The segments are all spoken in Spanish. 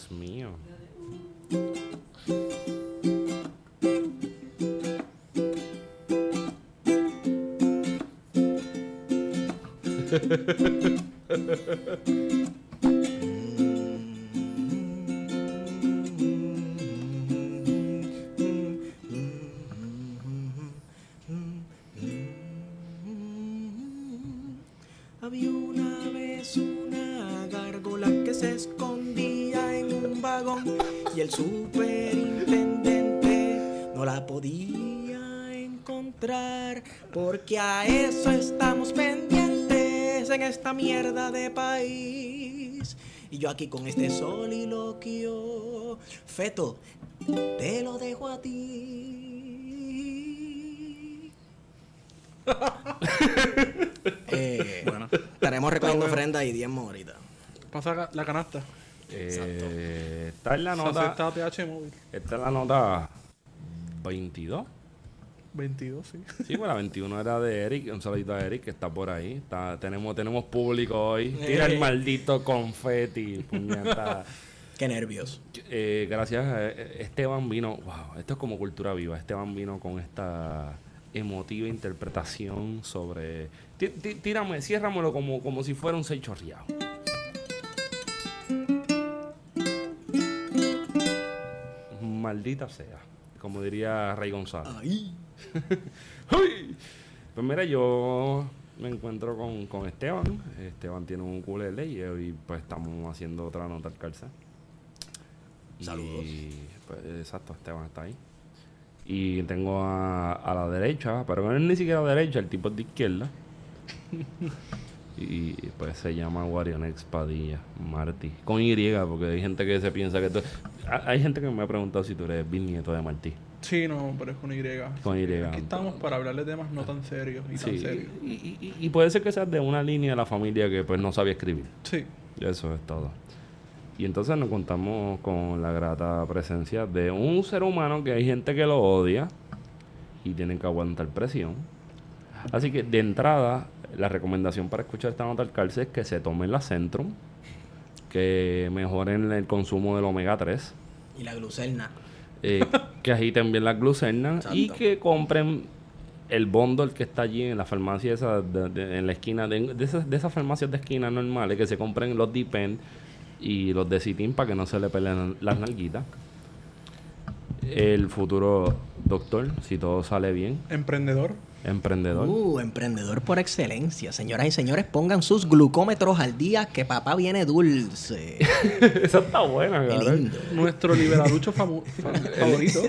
Dios mío. de país. Y yo aquí con este soliloquio, feto, te lo dejo a ti. Eh, estaremos recogiendo ofrenda y diezmo ahorita. Pasa la canasta. Eh, está en la Se nota. acepta TH móvil. Esta es la nota 22. 22, sí. Sí, bueno, la 21 era de Eric. Un saludito a Eric que está por ahí. Está, tenemos, tenemos público hoy. Tira el maldito confeti. puñeta. Qué nervios. Eh, gracias. eh, Esteban vino. Wow, esto es como cultura viva. Esteban vino con esta emotiva interpretación sobre. Tí- tí- Tírame, ciérramelo como, como si fuera un seis chorreado. Maldita sea. Como diría Rey González. Ay. ¡Ay! Pues mira, yo me encuentro con, con Esteban. Esteban tiene un ukulele y hoy pues estamos haciendo otra nota al calza. Saludos. Y, pues, exacto, Esteban está ahí. Y tengo a, a la derecha, pero él ni siquiera derecha, el tipo es de izquierda. y pues se llama Warionex Padilla, Martí. Con Y, porque hay gente que se piensa que tú... ha- Hay gente que me ha preguntado si tú eres bisnieto de Martí. Sí, no, pero es con Y. Con Y. Aquí estamos para hablar de temas no tan serios y tan Sí, serios. y, y- y puede ser que seas de una línea de la familia que pues no sabía escribir. Sí. Eso es todo. Y entonces nos contamos con la grata presencia de un ser humano que hay gente que lo odia y tienen que aguantar presión. Así que de entrada, la recomendación para escuchar esta nota al calce es que se tomen la Centrum, que mejoren el consumo del omega 3 Y la glucerna. eh, que agiten bien las glucernas y que compren el bundle que está allí en la farmacia esa de- de- en la esquina. De, de esas, de esas farmacias de esquina normales que se compren los Dipen y los de Citin para que no se le peleen las nalguitas. El futuro doctor si todo sale bien. Emprendedor. Emprendedor Uh, emprendedor por excelencia. Señoras y señores, pongan sus glucómetros al día que papá viene dulce. esa está buena Qué cabrón. lindo. Nuestro liberalucho favorito.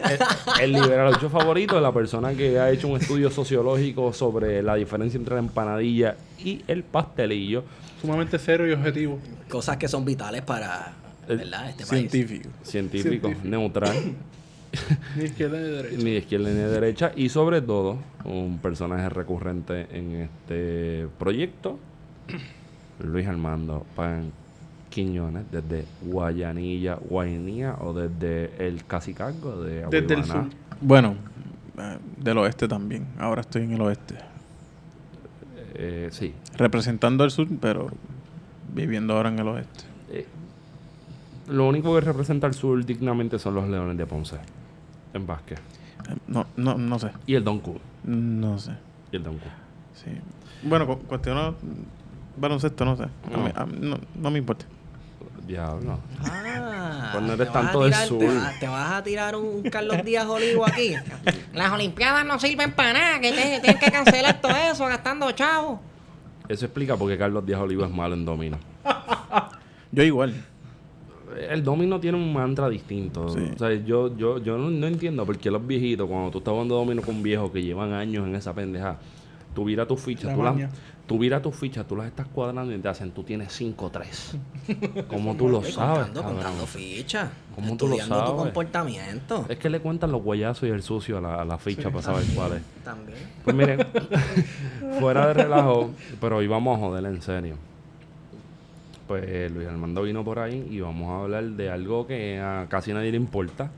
el, el liberalucho favorito de la persona que ha hecho un estudio sociológico sobre la diferencia entre la empanadilla y el pastelillo Sumamente serio y objetivo. Cosas que son vitales para El- ¿verdad? este país. Científico, Científico. neutral, Ni izquierda ni derecha. ni de izquierda ni de derecha, y sobre todo un personaje recurrente en este proyecto, Luis Armando Pan Quiñones, desde Guayanilla, Guainía o desde el Casicargo de Desde el Aguibaná. sur. Bueno, eh, del oeste también. Ahora estoy en el oeste. Eh, sí. Representando el sur, pero viviendo ahora en el oeste. Eh, lo único que representa al sur dignamente son los Leones de Ponce, en básquet. Eh, No, no, no sé. Y el Don Q. No sé. Y el Don Q. Sí. Bueno, cu cuestión baloncesto, no sé. A No. mí- a mí no, no me importa. Diablo. Ah, Pues no te eres vas a tanto del tirar- sur. Te vas, te vas a tirar un Carlos Díaz Olivo aquí. Las Olimpiadas no sirven para nada, que te- tienen que cancelar todo eso gastando chavos. Eso explica por qué Carlos Díaz Olivo es malo en domino. Yo igual. El domino tiene un mantra distinto. Sí. O sea, yo, yo, yo no, no entiendo por qué los viejitos, cuando tú estás jugando domino con viejos que llevan años en esa pendeja, tú viras tus fichas, La tú las, tú viras tus fichas, tú las estás cuadrando y te hacen, tú tienes 5-3. ¿Cómo tú lo sabes, contando, contando fichas. ¿Cómo tú lo estudiando tu sabes? comportamiento. Es que le cuentan los guayazos y el sucio a la, a la ficha para saber cuál es. También. Pues miren, fuera de relajo, pero hoy vamos a joder en serio. Pues Luis Armando vino por ahí y vamos a hablar de algo que a casi nadie le importa.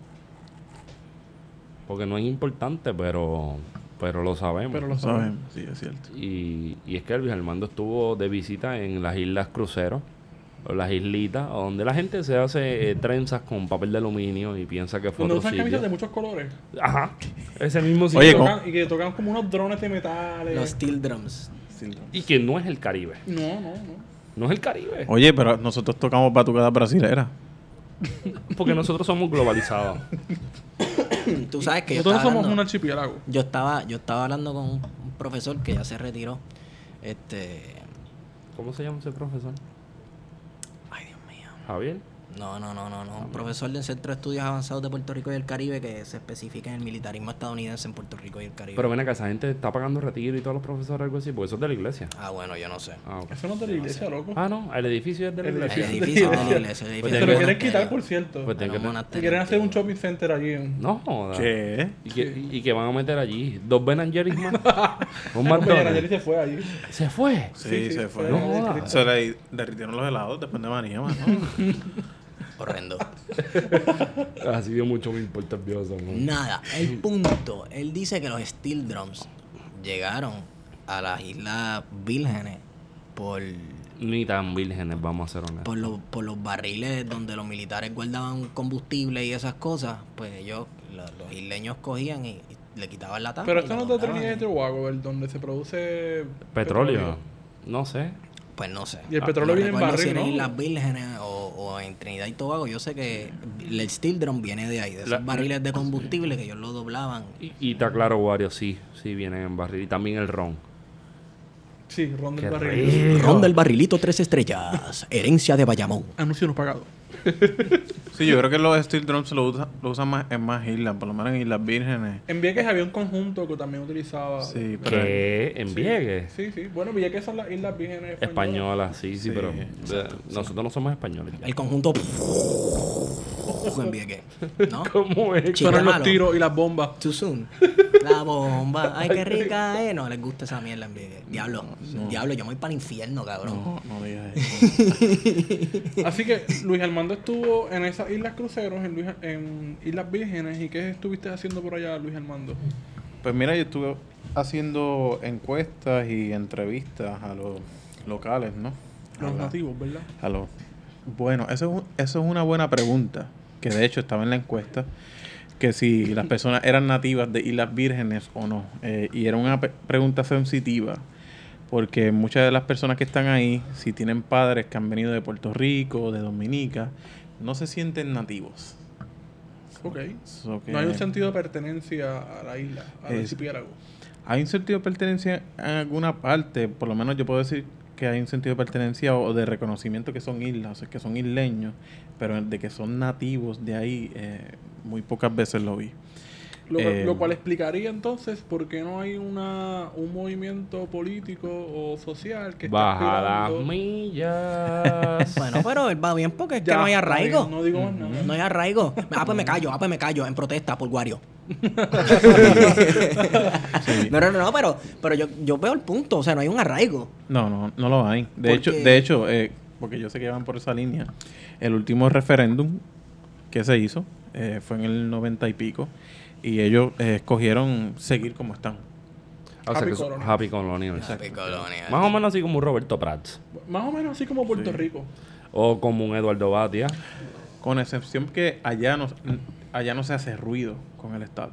Porque no es importante, pero pero lo sabemos. Pero lo. Saben, sí, es cierto. Y, y es que Luis Armando estuvo de visita en las Islas Cruceros, o las islitas, donde la gente se hace eh, trenzas con papel de aluminio y piensa que fue Cuando otro usan camisas de muchos colores. Ajá, ese mismo sitio. Oye, Y ¿cómo? tocan- y que tocan como unos drones de metales. Los steel drums. Y que no es el Caribe. No, no, no. No es el Caribe. Oye, pero nosotros tocamos batucada brasilera. Porque nosotros somos globalizados. Tú sabes que yo Nosotros estaba, somos un archipiélago. yo estaba yo estaba hablando con un, un profesor que ya se retiró. Este, ¿Cómo se llama ese profesor? ay Dios mío. Javier. No, no, no, no, no. Un profesor del Centro de Estudios Avanzados de Puerto Rico y el Caribe que se especifica en el militarismo estadounidense en Puerto Rico y el Caribe. Pero ven acá, esa gente está pagando retiro y todos los profesores algo así, porque eso es de la iglesia. Ah, bueno, yo no sé. Ah. Eso no es de la iglesia, loco. Ah, no, el edificio es de la El El iglesia. edificio de la iglesia. El Pues tiene lo quieren quitar, por cierto. Pues que- quieren hacer un shopping center allí. en- No, joda. ¿Qué? Y que, y que van a meter allí dos Ben Jerry's más. Un Pues McDonald's. se fue allí. Se fue. Sí, Sí, sí, se fue. fue No joda. Se le derritieron los helados después de María, mano. Horrendo. Así dio mucho me importa el. Nada, el punto. Él dice que los steel drums llegaron a las Islas Vírgenes por, Ni tan vírgenes, vamos a ser honestos. por, los, por los barriles donde los militares guardaban combustible y esas cosas. Pues ellos, lo- los isleños cogían y, y le quitaban la tapa. Pero esto no de. Trinidad y Tobago, el donde se produce Petróleo. No sé. Pues no sé. Y el Ah, petróleo No viene en si barril, en ¿no? Islas Vírgenes o, o en Trinidad y Tobago. Yo sé que el steel drum viene de ahí, de esos La- barriles de combustible que ellos lo doblaban. Y, y está claro, Wario, sí, sí vienen en barril. Y también el ron. Sí, ron del Qué barril. rico. Ron del barrilito tres estrellas, herencia de Bayamón. Anuncio no pagado. Sí, yo creo que los steel drums lo usan, lo usan más en más islas, por lo menos en Islas Vírgenes. En Vieques había un conjunto que también utilizaba. Sí, pero Que en Vieques. Sí, sí. Bueno, Vieques son las Islas Vírgenes españolas. Española, sí, sí, Sí, pero de- nosotros no somos españoles. ya. El conjunto en Vieques, ¿no? ¿Cómo es? Los tiros y las bombas. Too soon. La bomba. Ay, qué rica, eh. No les gusta esa mierda Vieques. Diablo. Diablo, yo me voy para el infierno, cabrón. no, no digas eso. Así que Luis Armando estuvo en esas islas cruceros, en, Luis- en Islas Vírgenes. ¿Y qué estuviste haciendo por allá, Luis Armando? Pues mira, yo estuve haciendo encuestas y entrevistas a los locales, ¿no? Los A la- nativos, ¿verdad? a los- Bueno, eso es, un- eso es una buena pregunta, que de hecho estaba en la encuesta, que si las personas eran nativas de Islas Vírgenes o no. Eh, y era una pregunta sensitiva, porque muchas de las personas que están ahí, si tienen padres que han venido de Puerto Rico, de Dominica, no se sienten nativos. Ok. So No hay un sentido de pertenencia a la isla, al archipiélago. Hay un sentido de pertenencia en alguna parte, por lo menos yo puedo decir que hay un sentido de pertenencia o de reconocimiento que son islas, o que son isleños, pero de que son nativos de ahí, eh, muy pocas veces lo vi. Lo, Eh, lo cual explicaría entonces por qué no hay una, un movimiento político o social que Baja las millas. Bueno, pero él va bien porque es que Ya, no hay arraigo. No digo más nada. No hay arraigo. Ah, pues me callo, ah, pues me callo, en protesta por Guario. No, no, no, no, pero, pero yo, yo veo el punto, o sea, no hay un arraigo. No, no, no lo hay. De ¿Por hecho, de hecho, eh, porque yo sé que van por esa línea, el último referéndum que se hizo eh, fue en el 90 y pico, y ellos eh, escogieron seguir como están. O sea Happy son Colonial. Happy Colonial. Happy Colonial. Más o menos así como un Roberto Prats. Más o menos así como Puerto Rico. O como un Eduardo Batia. Con excepción que allá no, allá no se hace ruido con el Estado.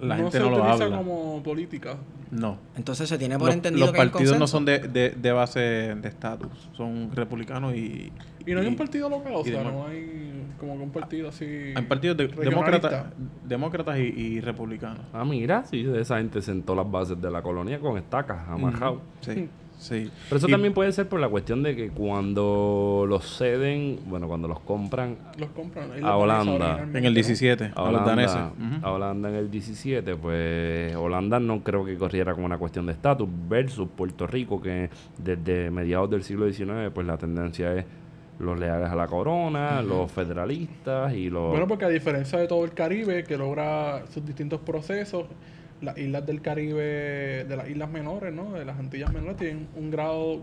La no gente se no lo utiliza habla. como política. No. Entonces se tiene por Los, entendido los que partidos no son de, de, de base de estatus, son republicanos y... Y no hay un partido local, o sea, no hay como que un partido así. Hay partidos de- demócratas, demócratas y, y republicanos. Ah, mira, sí, esa gente sentó las bases de la colonia con estacas, amajado. Sí, sí. Pero eso Y- también puede ser por la cuestión de que cuando los ceden, bueno, cuando los compran Los compran. ahí A Holanda. En el ¿no? 17, a a los daneses. Holanda, a Holanda en el 17, pues Holanda no creo que corriera con una cuestión de estatus versus Puerto Rico, que desde mediados del siglo XIX, pues la tendencia es los leales a la corona, los federalistas y los... Bueno, porque a diferencia de todo el Caribe, que logra sus distintos procesos, las islas del Caribe, de las islas menores, ¿no? De las Antillas menores, tienen un grado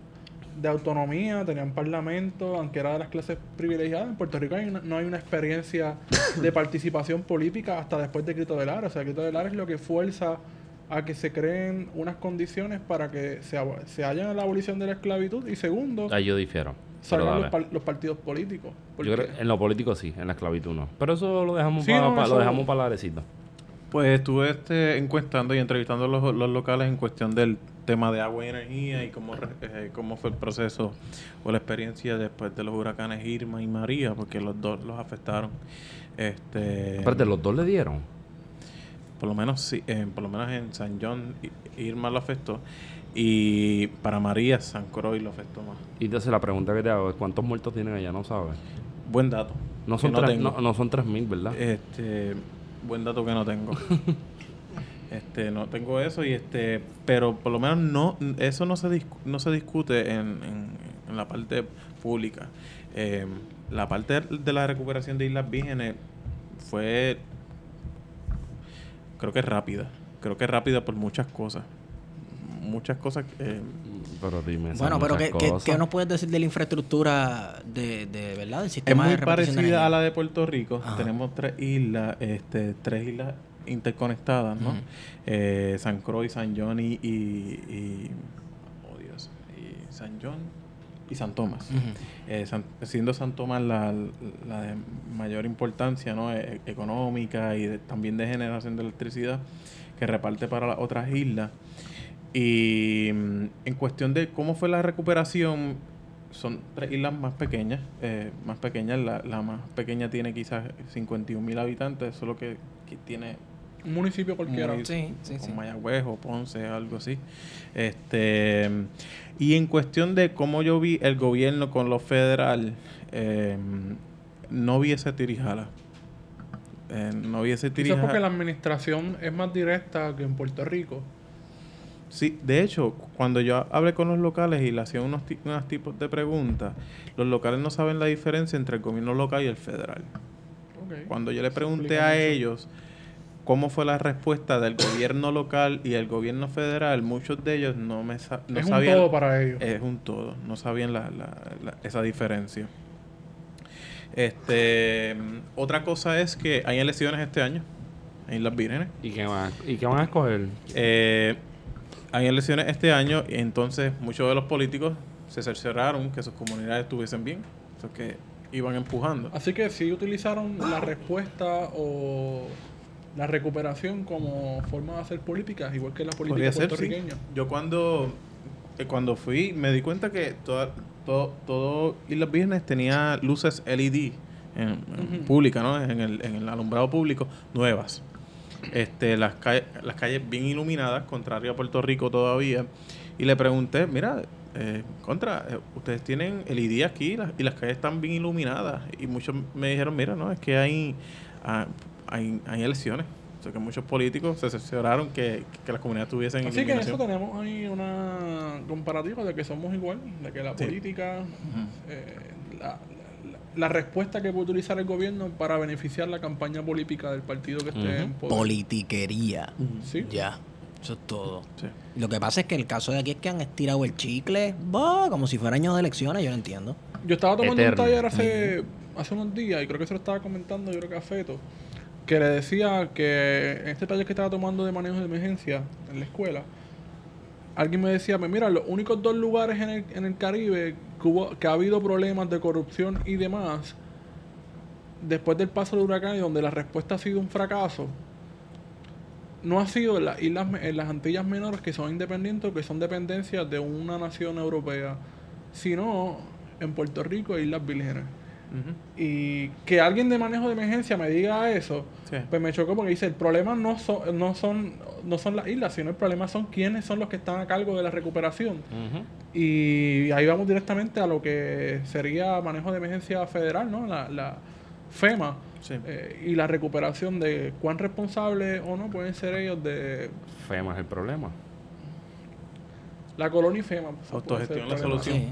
de autonomía, tenían parlamento, aunque era de las clases privilegiadas. En Puerto Rico hay una- no hay una experiencia de participación política hasta después de Grito de Lara. O sea, Grito de Lara es lo que fuerza a que se creen unas condiciones para que se, se haya la abolición de la esclavitud y segundo, Ahí yo difiero. Salgan los, dale. par- los partidos políticos. Yo creo en lo político sí, en la esclavitud no. Pero eso lo dejamos Sí, para no, eso- lo dejamos para la arecita. Pues estuve este, encuestando y entrevistando a los, los locales en cuestión del tema de agua y energía y cómo, re- eh, cómo fue el proceso o la experiencia después de los huracanes Irma y María, porque los dos los afectaron. Este, Espérate, los dos le dieron. por lo menos sí, eh, por lo menos en San John Irma lo afectó y para María San Croix lo afectó más. Y entonces la pregunta que te hago es ¿cuántos muertos tienen allá? No sabes. Buen dato. No son, no tres, tengo. no, no son tres mil, ¿verdad? Este, buen dato que no tengo. este, no tengo eso y este, pero por lo menos no, eso no se discu- no se discute en, en- en la parte pública. Eh, la parte de la recuperación de Islas Vírgenes fue, creo que rápida. Creo que rápida por muchas cosas. Muchas cosas. eh, Pero dime. esas Bueno, pero ¿qué, qué, qué nos puedes decir de la infraestructura de, de verdad del Es sistema muy de parecida a la de Puerto Rico. Ajá. Tenemos tres islas, este, tres islas interconectadas, ¿no? Eh, San Croix, San John y, y, oh Dios, y San John y San Tomás. Eh, San- siendo San Tomás la, la de mayor importancia, ¿no? E- económica y de- también de generación de electricidad que reparte para las otras islas. Y mm, en cuestión de cómo fue la recuperación, son tres islas más pequeñas, eh, más pequeñas, la, la más pequeña tiene quizás 51 mil habitantes, solo que, que tiene Un municipio cualquiera. muy- Sí, sí, con sí. Mayagüez o Ponce, algo así. Este y en cuestión de cómo yo vi el gobierno con lo federal, eh, no vi ese tirijala. Eh, no vi ese Eso es porque tirijala. la administración es más directa que en Puerto Rico. Sí, de hecho, cuando yo hablé con los locales y le hacía unos, unos tipos de preguntas, los locales no saben la diferencia entre el gobierno local y el federal. Cuando yo le pregunté a ellos cómo fue la respuesta del gobierno local y el gobierno federal, muchos de ellos no me sa- no es un sabían todo para ellos. es un todo, no sabían la, la- la- esa diferencia. Este, otra cosa es que hay elecciones este año en Islas Vírgenes. ¿Y qué, van a, ¿Y qué van a escoger? Eh, hay elecciones este año y entonces muchos de los políticos se cercioraron que sus comunidades estuviesen bien, eso que iban empujando. Así que sí utilizaron la respuesta o la recuperación como forma de hacer políticas, igual que la política ser, sí. puertorriqueña. Yo cuando, eh, cuando fui me di cuenta que toda, todo, todo Islas Vírgenes tenía luces LED en, pública, ¿no? En el, en el alumbrado público, nuevas. Este, las, calles, las calles bien iluminadas, contrario a Puerto Rico todavía. Y le pregunté, mira, eh, contra, eh, ustedes tienen LED aquí las- y las calles están bien iluminadas. Y muchos me dijeron, mira, no, es que hay, ah, hay, hay elecciones. O sea, que muchos políticos se cercioraron que, que las comunidades tuviesen Así que en eso tenemos ahí una comparativa de que somos igual, de que la Sí. política, eh, la, la- respuesta que puede utilizar el gobierno para beneficiar la campaña política del partido que esté en poder. Politiquería. Sí. Ya. Eso es todo. Sí. Lo que pasa es que el caso de aquí es que han estirado el chicle, bah, como si fuera año de elecciones, yo no entiendo. Yo estaba tomando Eterno. un taller hace, hace unos días y creo que se lo estaba comentando yo creo que a Feto, que le decía que en este taller que estaba tomando de manejo de emergencia en la escuela, alguien me decía, "Pues mira, los únicos dos lugares en el, en el Caribe que, que ha habido problemas de corrupción y demás, después del paso del huracán y donde la respuesta ha sido un fracaso, no ha sido en las islas, en las Antillas menores que son independientes o que son dependencias de una nación europea, sino en Puerto Rico e Islas Vírgenes. Y que alguien de manejo de emergencia me diga eso, Sí. pues me chocó porque dice, el problema no son, no son, no son las islas, sino el problema son quiénes son los que están a cargo de la recuperación. Y ahí vamos directamente a lo que sería manejo de emergencia federal, ¿no? La, la FEMA. Sí. eh, y la recuperación de cuán responsables o no pueden ser ellos de FEMA es el problema. la colonia y FEMA. pues, Autogestión la solución. Sí.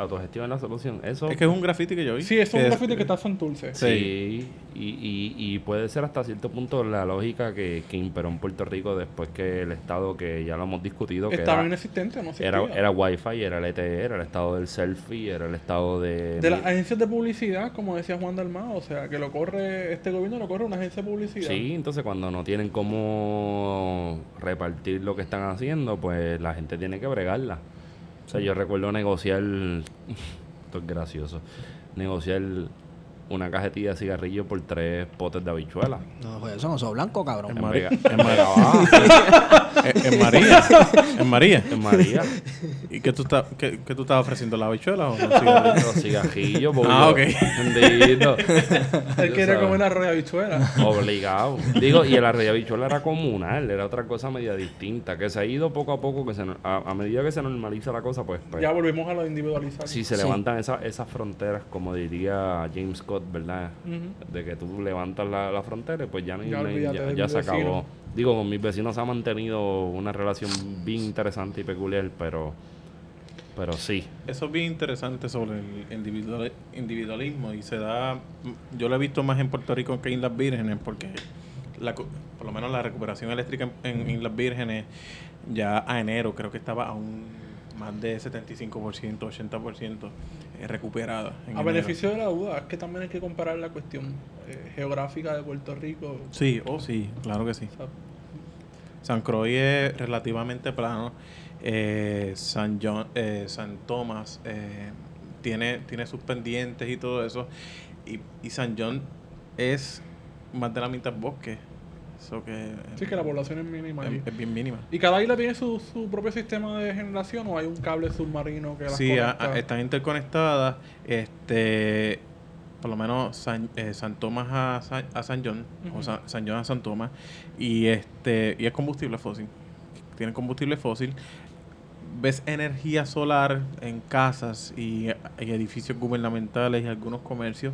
Autogestión es la solución. Eso Es que es un graffiti que yo vi. Sí, es un que graffiti que está en Santurce. Sí, y, y, y puede ser hasta cierto punto la lógica que, que imperó en Puerto Rico después que el Estado, que ya lo hemos discutido, que Estaba era, inexistente, no era, era Wi-Fi, era el ETE, era el estado del selfie, era el estado de... De las agencias de publicidad, como decía Juan Dalmao, o sea, que lo corre, este gobierno lo corre una agencia de publicidad. Sí, entonces cuando no tienen cómo repartir lo que están haciendo, pues la gente tiene que bregarla. O sea, yo recuerdo negociar, esto es gracioso, negociar una cajetilla de cigarrillos por tres potes de habichuelas. No, pues eso no sos blanco, cabrón. En María. Vega- en María. en María. en María. ¿Y qué tú, estás qué, qué tú estabas ofreciendo? ¿La habichuela o los cigarrillos? Los cigarrillos, porque Ah, ok. Él quería comer arroz de habichuela. Obligado. Digo, y el arroyo bichuela era comunal, era otra cosa media distinta, que se ha ido poco a poco, que se, a, a medida que se normaliza la cosa, pues, pues ya volvimos a lo individualizado. si se Sí. levantan esas esas fronteras, como diría James Scott, ¿verdad? De que tú levantas la, la frontera y pues ya, no Ya ya, ya se vecino. acabó. Digo, con mis vecinos se ha mantenido una relación bien interesante y peculiar, pero, pero sí. Eso es bien interesante sobre el individual- individualismo y se da, yo lo he visto más en Puerto Rico que en las vírgenes porque la, por lo menos la recuperación eléctrica en, en- en las vírgenes ya a enero creo que estaba a un más de 75%, 80% eh, recuperada. en A enero. beneficio de la duda, es que también hay que comparar la cuestión eh, geográfica de Puerto Rico. Sí, oh sí, claro que sí. O sea, San Croix es relativamente plano. Eh, San John, eh, San Tomás tiene, tiene sus pendientes y todo eso. Y, y San John es más de la mitad bosque. Que sí, que la población es mínima. es, es bien mínima. ¿Y cada isla tiene su, su propio sistema de generación o hay un cable submarino que las Sí, a- conecta? a- están interconectadas. Este, por lo menos San, eh, San Tomás a San, a San John, o. San, San John a San Tomás. Y este, y es combustible fósil. Tiene combustible fósil. Ves energía solar en casas y, y edificios gubernamentales y algunos comercios.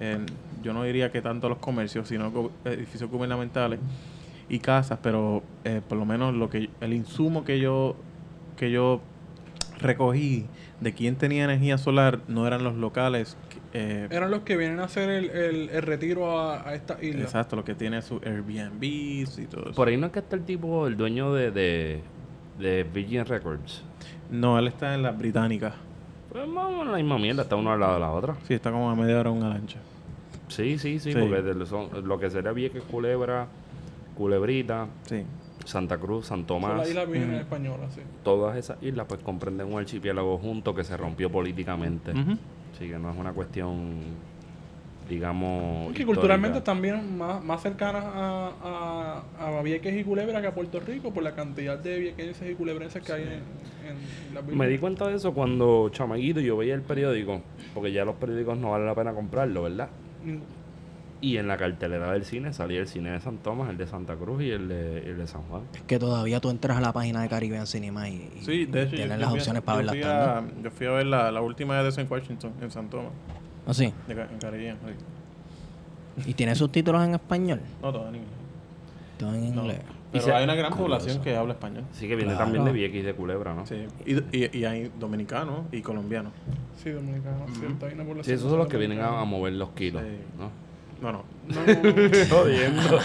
En- yo no diría que tanto los comercios, sino edificios gubernamentales y casas, pero eh, por lo menos lo que el insumo que yo que yo recogí de quién tenía energía solar no eran los locales. eh, Eran los que vienen a hacer el, el, el retiro a, a esta isla. exacto, lo que tiene su Airbnb y todo eso. Por ahí no es que está el tipo, el dueño de, de, de Virgin Records. No, él está en la británica. Pues más o menos la misma mierda, está uno al lado de la otra. Sí, está como a media hora en una lancha. Sí, sí, sí, Sí. porque de- son- lo que sería Vieques, Culebra, Culebrita, Sí. Santa Cruz, San Son Tomás, las islas vírgenes españolas, sí. todas esas islas pues comprenden un archipiélago junto que se rompió políticamente. Ujú. Así que no es una cuestión, digamos... Que histórica. culturalmente también más, más cercanas a, a, a Vieques y Culebra que a Puerto Rico por la cantidad de viequenses y culebrenses que hay en, en las Me di cuenta de eso cuando chamaguito yo veía el periódico, porque ya los periódicos no vale la pena comprarlo, ¿verdad? Y en la cartelera del cine salía el cine de San Tomás, el de Santa Cruz y el de, el de San Juan. Es que todavía tú entras a la página de Caribbean Cinema y, y Sí, de hecho, yo- tienes yo las fui a- opciones para verlas a-. Yo fui a ver la, la última de en Washington, en San Tomás, ¿Ah, sí? de en Caribbean. sí. ¿Y tiene subtítulos en español? No, todo en inglés. Todo en No. Pero se- hay una gran población que habla español. Así que viene Claro. también de Vieques y de Culebra, ¿no? Sí. Y, y, y hay dominicanos y colombianos. Sí, dominicanos. cierto, hay una población Sí, esos son los que vienen a, mover los kilos, Sí. ¿no? No, no. No, no, no. Jodiendo.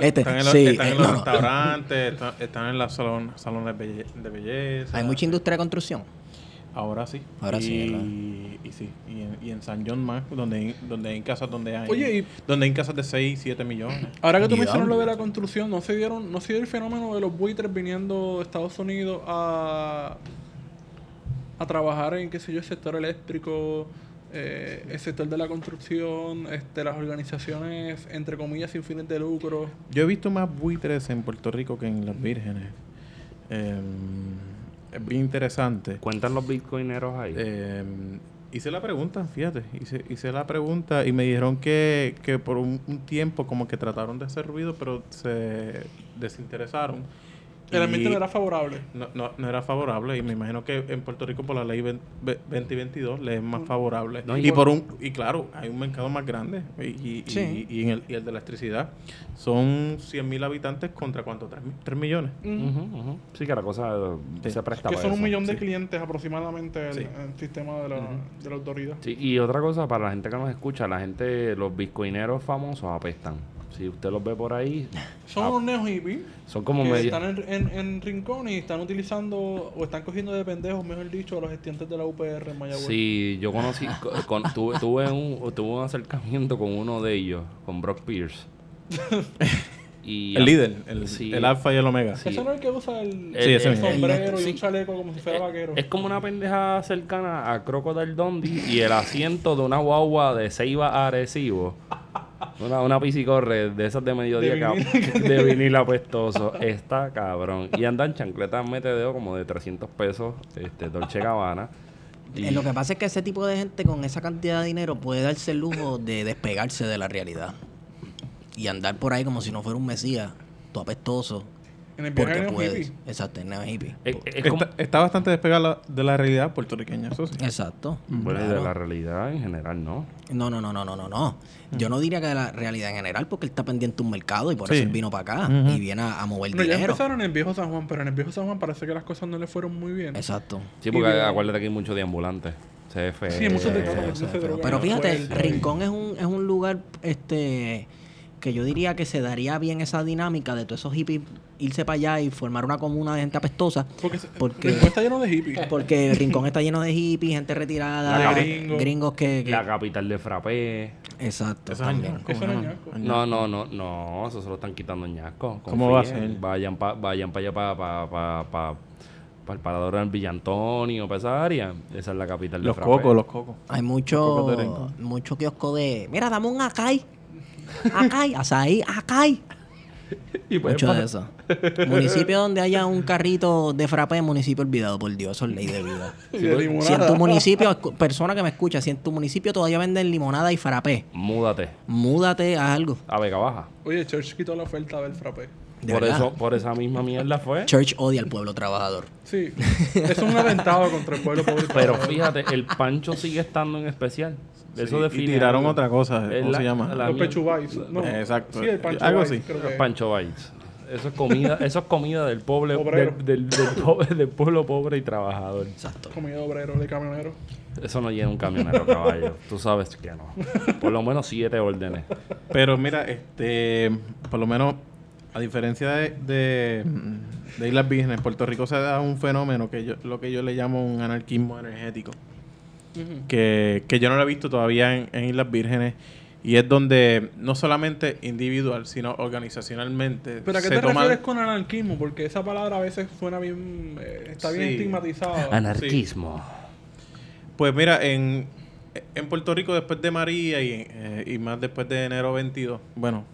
Este, Están en los, sí, están en eh, los no, no. restaurantes, están, están en los salon- salones de belleza. Hay mucha industria de construcción. Ahora sí. Ahora y, sí, ¿verdad? Y sí. Y en, y en San John más, donde hay, donde hay casas donde hay. Oye, y- donde hay casas de 6, 7 millones. Ahora que tú mencionas lo de la construcción, ¿no se dieron, no se dio el fenómeno de los buitres viniendo de Estados Unidos a, a trabajar en, qué sé yo, el sector eléctrico, eh, el sector de la construcción, este, las organizaciones, entre comillas, sin fines de lucro? Yo he visto más buitres en Puerto Rico que en las vírgenes. Em, es bien interesante. Cuentan los bitcoineros ahí. Em, hice la pregunta, fíjate, hice, hice la pregunta y me dijeron que, que por un, un tiempo como que trataron de hacer ruido, pero se desinteresaron El ambiente no era favorable. No, no, no era favorable y me imagino que en Puerto Rico por la ley 20 2022 le es más favorable. No, y, y por un y claro, hay un mercado más grande y, y, Sí. y, y en el, y el de electricidad son 100 mil habitantes contra cuánto, 3, millones. Ujú, ujú. Sí, que la cosa Sí. se presta Que para son un millón de sí. clientes aproximadamente el, Sí. el sistema de la, de la autoridad. Sí, y otra cosa para la gente que nos escucha, la gente, los bitcoineros famosos apestan. Si usted los ve por ahí, Son ah, unos hippies son como que medio... están en, en, en rincón y están utilizando o están cogiendo de pendejos, mejor dicho, a los estudiantes de la UPR en Mayagüez. Sí, yo conocí, co- con- tuve, tuve, un, tuve un acercamiento con uno de ellos, con Brock Pierce. Y El líder, el, Sí. el alfa y el omega. Sí. Ese no es el que usa el, Sí, el sombrero y Sí. un chaleco como si fuera vaquero. Es como una pendeja cercana a Crocodile Dundee y el asiento de una guagua de Ceiba a Arecibo. Una, una piscicorre de esas de mediodía De que- de vinil apestoso. Está cabrón. Y andan chancletas metedeo como de 300 pesos, este, Dolce Gabbana. Y- Eh, Lo que pasa es que ese tipo de gente con esa cantidad de dinero puede darse el lujo de despegarse de la realidad. Y andar por ahí como si no fuera un mesías, todo apestoso. En el viaje Porque puedes. Exacto, en neo hippie. es, es como... Está, está bastante despegada de la realidad puertorriqueña, eso sí. Exacto. Bueno, y de la realidad en general, ¿no? No, no, no, no, no, no, no. Yo no diría que de la realidad en general, porque él está pendiente de un mercado y por Sí. eso él vino para acá y viene a, a mover No, ya dinero. empezaron en el viejo San Juan, pero en el viejo San Juan parece que las cosas no le fueron muy bien. Exacto. Sí, porque Y acuérdate que hay muchos deambulantes. CF. Sí, muchos de- drogan pero fíjate, vuelta. Rincón es un, es un lugar este que yo diría que se daría bien esa dinámica de todos esos hippies irse para allá y formar una comuna de gente apestosa. Porque, Porque- Rincón está lleno de hippies. Porque el rincón está lleno de hippies, gente retirada, La gringo. gringos que, que- La capital de Frappé. Exacto. Eso es también. no ñasco. No, no, no, no, eso se lo están quitando ñasco. ¿Cómo va a ser? Vayan para vayan pa allá, para pa, pa, pa, pa el parador del Villa Antonio, para esa área. Esa es la capital de Los Frappé. cocos, los cocos. Hay Los mucho, mucho kiosco de. Mira, dame un acai. Acai, azaí, acai. Y pues, Mucho de eso. Municipio donde haya un carrito de frappé, municipio olvidado, por Dios, eso es ley de vida. De Si en tu municipio, persona que me escucha, si en tu municipio todavía venden limonada y frappé, Múdate múdate a algo. a Vega Baja. Oye, Church quitó la oferta del frappé. De Por verdad. eso, por esa misma mierda fue. Church odia al pueblo trabajador. Sí, es un atentado contra el pueblo pobre. Pero trabajador. fíjate, el pancho sigue estando en especial. Eso define y tiraron algo. otra cosa, ¿cómo la- se llama? la Los pechubais. No. Exacto. Sí, el pancho Algo Bites, así. creo Los que- Pancho Bites. Eso es comida, eso es comida del pobre, del, del pobre- del pueblo pobre y trabajador. Exacto. Comida de obrero, de camionero. Eso no llena un camionero, caballo. Tú sabes que no. Por lo menos siete órdenes. Pero mira, este, por lo menos, a diferencia de, de, de Islas Vírgenes, Puerto Rico se da un fenómeno que yo, lo que yo le llamo un anarquismo energético, que, que yo no lo he visto todavía en, en Islas Vírgenes, y es donde no solamente individual, sino organizacionalmente ¿Pero a qué se te toman- refieres con anarquismo? Porque esa palabra a veces suena bien... eh, está bien Sí. estigmatizada. Anarquismo. Pues mira, en, en Puerto Rico después de María y, eh, y más después de enero 22, bueno,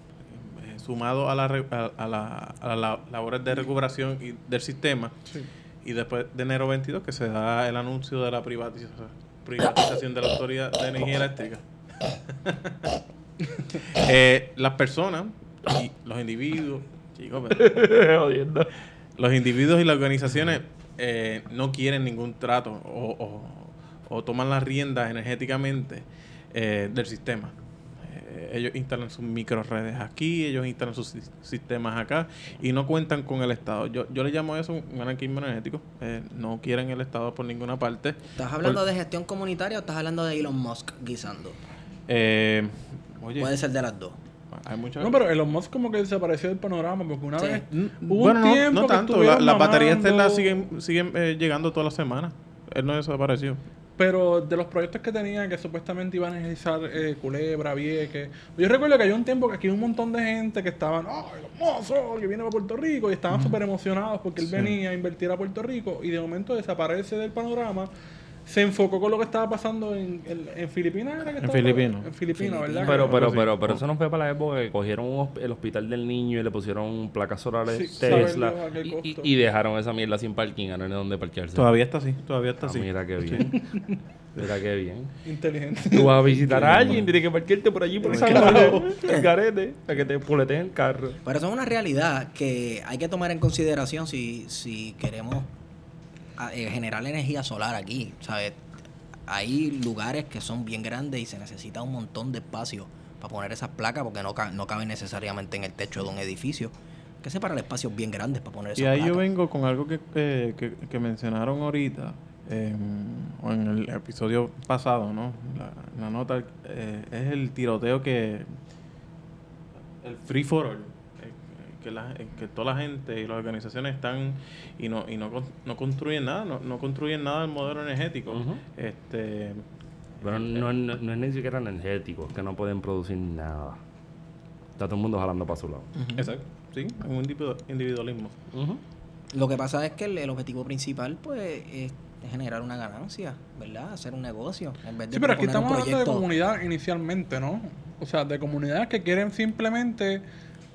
eh, sumado a, la, re- a, a la- a las labores de recuperación y del sistema, Sí. y después de enero 22 que se da el anuncio de la privatiza- privatización de la Autoridad de Energía Eléctrica. Eh, las personas y los individuos, chicos, pero- los individuos y las organizaciones eh, no quieren ningún trato o, o- o toman las riendas energéticamente eh, del sistema. Eh, ellos instalan sus micro redes aquí, ellos instalan sus sis- sistemas acá y no cuentan con el Estado. Yo, yo le llamo eso un anarquismo energético. Eh, no quieren el Estado por ninguna parte. ¿Estás hablando de gestión comunitaria o estás hablando de Elon Musk guisando? Eh, oye, Puede ser de las dos. hay muchas... No, pero Elon Musk como que desapareció del panorama porque una Sí. vez... Hubo bueno, un no, tiempo no tanto. La- las baterías Tesla siguen, siguen eh, llegando todas las semanas. Él no desapareció. Pero de los proyectos que tenía que supuestamente iban a realizar eh, Culebra, Vieques. Yo recuerdo que había un tiempo que aquí un montón de gente que estaban, ¡ay, hermoso! Que viene a Puerto Rico y estaban súper emocionados porque él Sí. venía a invertir a Puerto Rico y de momento desaparece del panorama se enfocó con lo que estaba pasando en, en, en Filipinas. ¿era que En? Filipinas. En Filipinas, ¿verdad? Pero, pero, pero, pero eso no fue para la época que cogieron un el hospital del niño y le pusieron placas solares Sí, Tesla y, y- y dejaron esa mierda sin parking, no hay donde parquearse. Todavía está así, todavía está Ah, así. mira qué bien. mira qué bien. Inteligente. Tú vas a visitar a alguien, tienes que parquearte por allí por esa Claro. el garete, para que te puleteen el carro. Pero eso es una realidad que hay que tomar en consideración si, si queremos generar energía solar aquí. ¿sabes? Hay lugares que son bien grandes y se necesita un montón de espacio para poner esas placas porque no, ca- no caben necesariamente en el techo de un edificio. Que separar espacios bien grandes para poner esas Y ahí yo placas. vengo con algo que, que, que- que mencionaron ahorita, o en el episodio pasado, ¿no? La, la nota eh, es el tiroteo que. El free for all. Eh, Que, la- eh, que toda la gente y las organizaciones están y no y no, no construyen nada, no, no construyen nada del modelo energético. Este Pero no, no- no es ni siquiera energético, es que no pueden producir nada. Está todo el mundo jalando para su lado. Exacto. Sí, es un individu- individualismo. Lo que pasa es que el, el objetivo principal pues es generar una ganancia, ¿verdad? Hacer un negocio. En vez de Sí, pero aquí estamos hablando de comunidad inicialmente, ¿no? O sea, de comunidades que quieren simplemente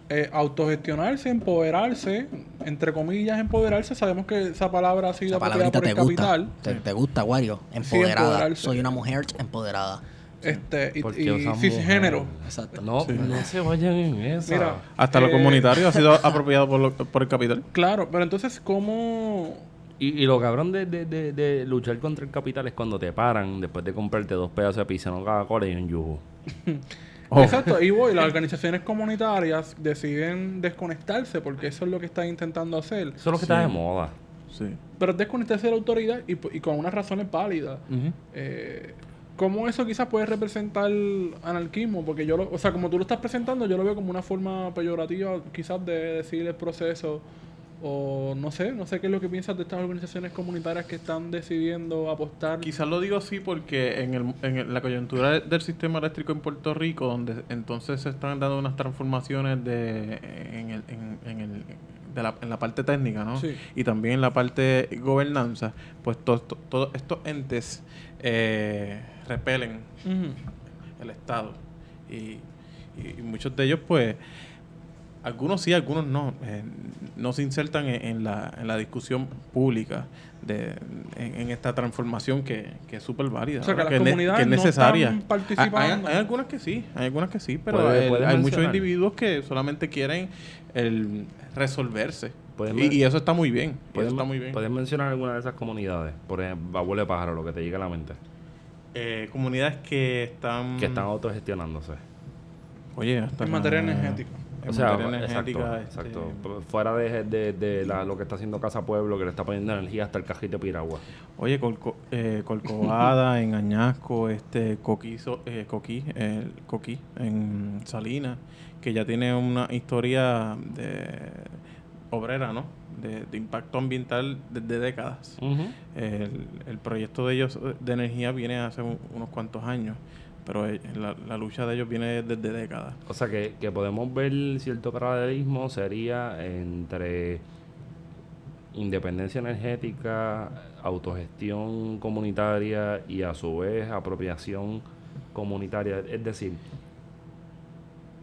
eh, autogestionarse, empoderarse, entre comillas, empoderarse. Sabemos que esa palabra ha sido apropiada por el te gusta. capital. Te, te gusta, Wario. Empoderada. empoderarse. Soy una mujer empoderada. Este, y, y cisgénero. mujer. Exacto. No, no se vayan en eso. Mira, Hasta lo Eh, comunitario ha sido apropiado por, lo- por el capital. Claro, pero entonces, ¿cómo...? Y, y lo cabrón de, de, de, de luchar contra el capital es cuando te paran después de comprarte dos pedazos de pizza, no Coca-Cola y un yugo. Oh. Exacto, ahí voy. Las organizaciones comunitarias deciden desconectarse porque eso es lo que están intentando hacer. Eso es lo que está de moda. Sí. Pero es desconectarse de la autoridad y, y con unas razones válidas. Eh, ¿Cómo eso quizás puede representar anarquismo? Porque yo, lo, o sea, como tú lo estás presentando, yo lo veo como una forma peyorativa quizás de decir el proceso o no sé, no sé qué es lo que piensas de estas organizaciones comunitarias que están decidiendo apostar. Quizás lo digo así porque en, el, en el- la coyuntura del sistema eléctrico en Puerto Rico, donde entonces se están dando unas transformaciones de, en, el, en, en el- de la, en la parte técnica, ¿no? Sí. Y también en la parte gobernanza, pues to- to- todos estos entes eh, repelen el Estado. Y, y muchos de ellos, pues, algunos sí, algunos no, eh, no se insertan en, en la, en la discusión pública de, en, en esta transformación que, que es súper válida, O sea, que las comunidades es no necesaria. están participando. Hay, hay- hay algunas que sí, hay algunas que sí, pero Puede- el- puedes hay muchos individuos que solamente quieren el resolverse. Y, eso está muy bien. ¿Puedes, está muy bien. puedes mencionar alguna de esas comunidades? Por ejemplo, abuelo de pájaro, lo que te llega a la mente. Eh, comunidades que están... Que están autogestionándose. Oye, hasta En materia energética. En O sea, exacto, este, exacto. Fuera de, de, de la- lo que está haciendo Casa Pueblo, que le está poniendo energía hasta el cajito de Piragua. Oye, Colco- eh, Corcovada, en Añasco, este Coquizo, eh, Coquí, Coquí, en Salinas, que ya tiene una historia de obrera, ¿no? De, de impacto ambiental desde décadas. el, el proyecto de ellos de energía viene hace un- unos cuantos años, pero eh, la, la lucha de ellos viene desde décadas. O sea que, que podemos ver cierto paralelismo sería entre independencia energética, autogestión comunitaria y a su vez apropiación comunitaria. Es decir,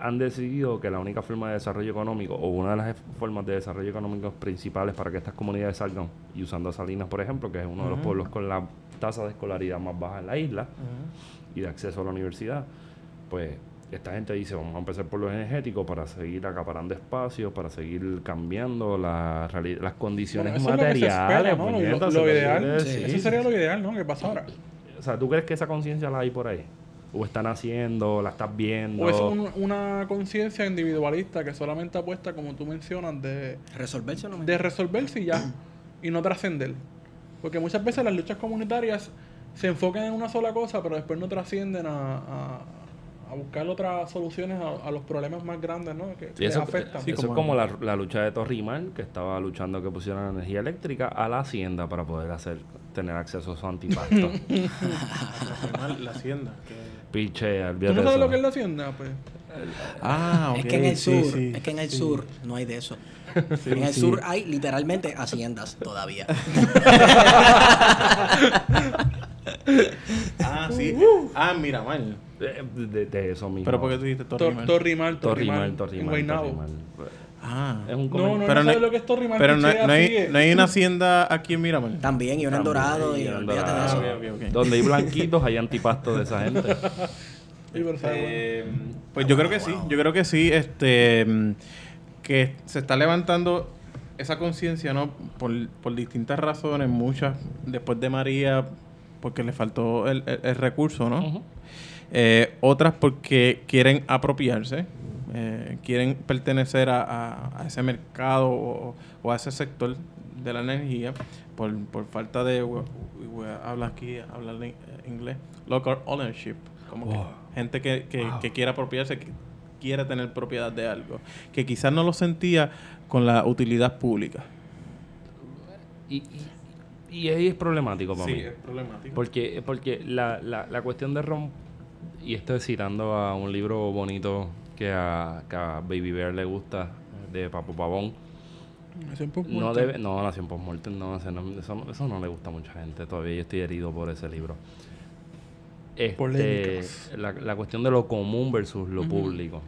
han decidido que la única forma de desarrollo económico o una de las formas de desarrollo económico principales para que estas comunidades salgan, y usando a Salinas por ejemplo, que es uno de los pueblos con la tasa de escolaridad más baja en la isla, y de acceso a la universidad, pues esta gente dice, vamos a empezar por lo energético para seguir acaparando espacios, para seguir cambiando la las condiciones Bueno, eso es lo que se materiales. espera, ¿no? Lo- puñeta, lo, se lo te ideal, quiere decir. eso sería lo ideal, ¿no? Que pasara. O sea, ¿tú crees que esa conciencia la hay por ahí? ¿O están haciendo, la estás viendo? O es un- una conciencia individualista que solamente apuesta, como tú mencionas, de, Resolverse no de resolverse y ya, y no trascender. Porque muchas veces las luchas comunitarias se enfocan en una sola cosa, pero después no trascienden a, a- a buscar otras soluciones a, a los problemas más grandes, ¿no? Que, Sí, que les eso, afectan. eso es como la, la lucha de Torrimal, que estaba luchando que pusieran energía eléctrica a la hacienda para poder hacer tener acceso a su antipacto. la hacienda. Piche, ¿Tú olvídate no sabes eso. lo que es la hacienda? Pues Ah, Es ok, que en el sur, sí, es que en el sí. sur no hay de eso. Sí, en el sí. sur hay literalmente haciendas todavía. Ah, sí. Ah, mira, mal. De, de- de eso mismo. Pero ¿por qué tú dijiste Tor- Torrimal? Torrimal, Torrimal, Torrimal, Torrimal. Ah. Es un No, no, no, no lo que es Torrimal. Pero no, no hay, no hay una hacienda aquí en Miramar. También, y uno en dorado, y y olvídate de eso. ok, ok, ok. Donde hay blanquitos hay antipasto de esa gente. Eh, pues yo creo que sí, yo creo que sí, este que se está levantando esa conciencia, ¿no? Por, por distintas razones, muchas después de María, porque le faltó el, el- el recurso, ¿no? Ujú. Eh, otras porque quieren apropiarse, eh, quieren pertenecer a, a- a ese mercado o, o a ese sector de la energía por, por falta de, we- we- habla aquí, habla en inglés, local ownership, como que gente que, que, Wow. que quiere apropiarse, que quiere tener propiedad de algo, que quizás no lo sentía con la utilidad pública. Y, y, y ahí es problemático para mí. problemático. Porque, porque la, la, la cuestión de romper, y estoy citando a un libro bonito que a, que a Baby Bear le gusta, de Papo Pavón. Es un poco No debe, no, Nación Postmortem, no, eso, no- eso no le gusta a mucha gente. Todavía yo estoy herido por ese libro. Este, la, la cuestión de lo común versus lo público.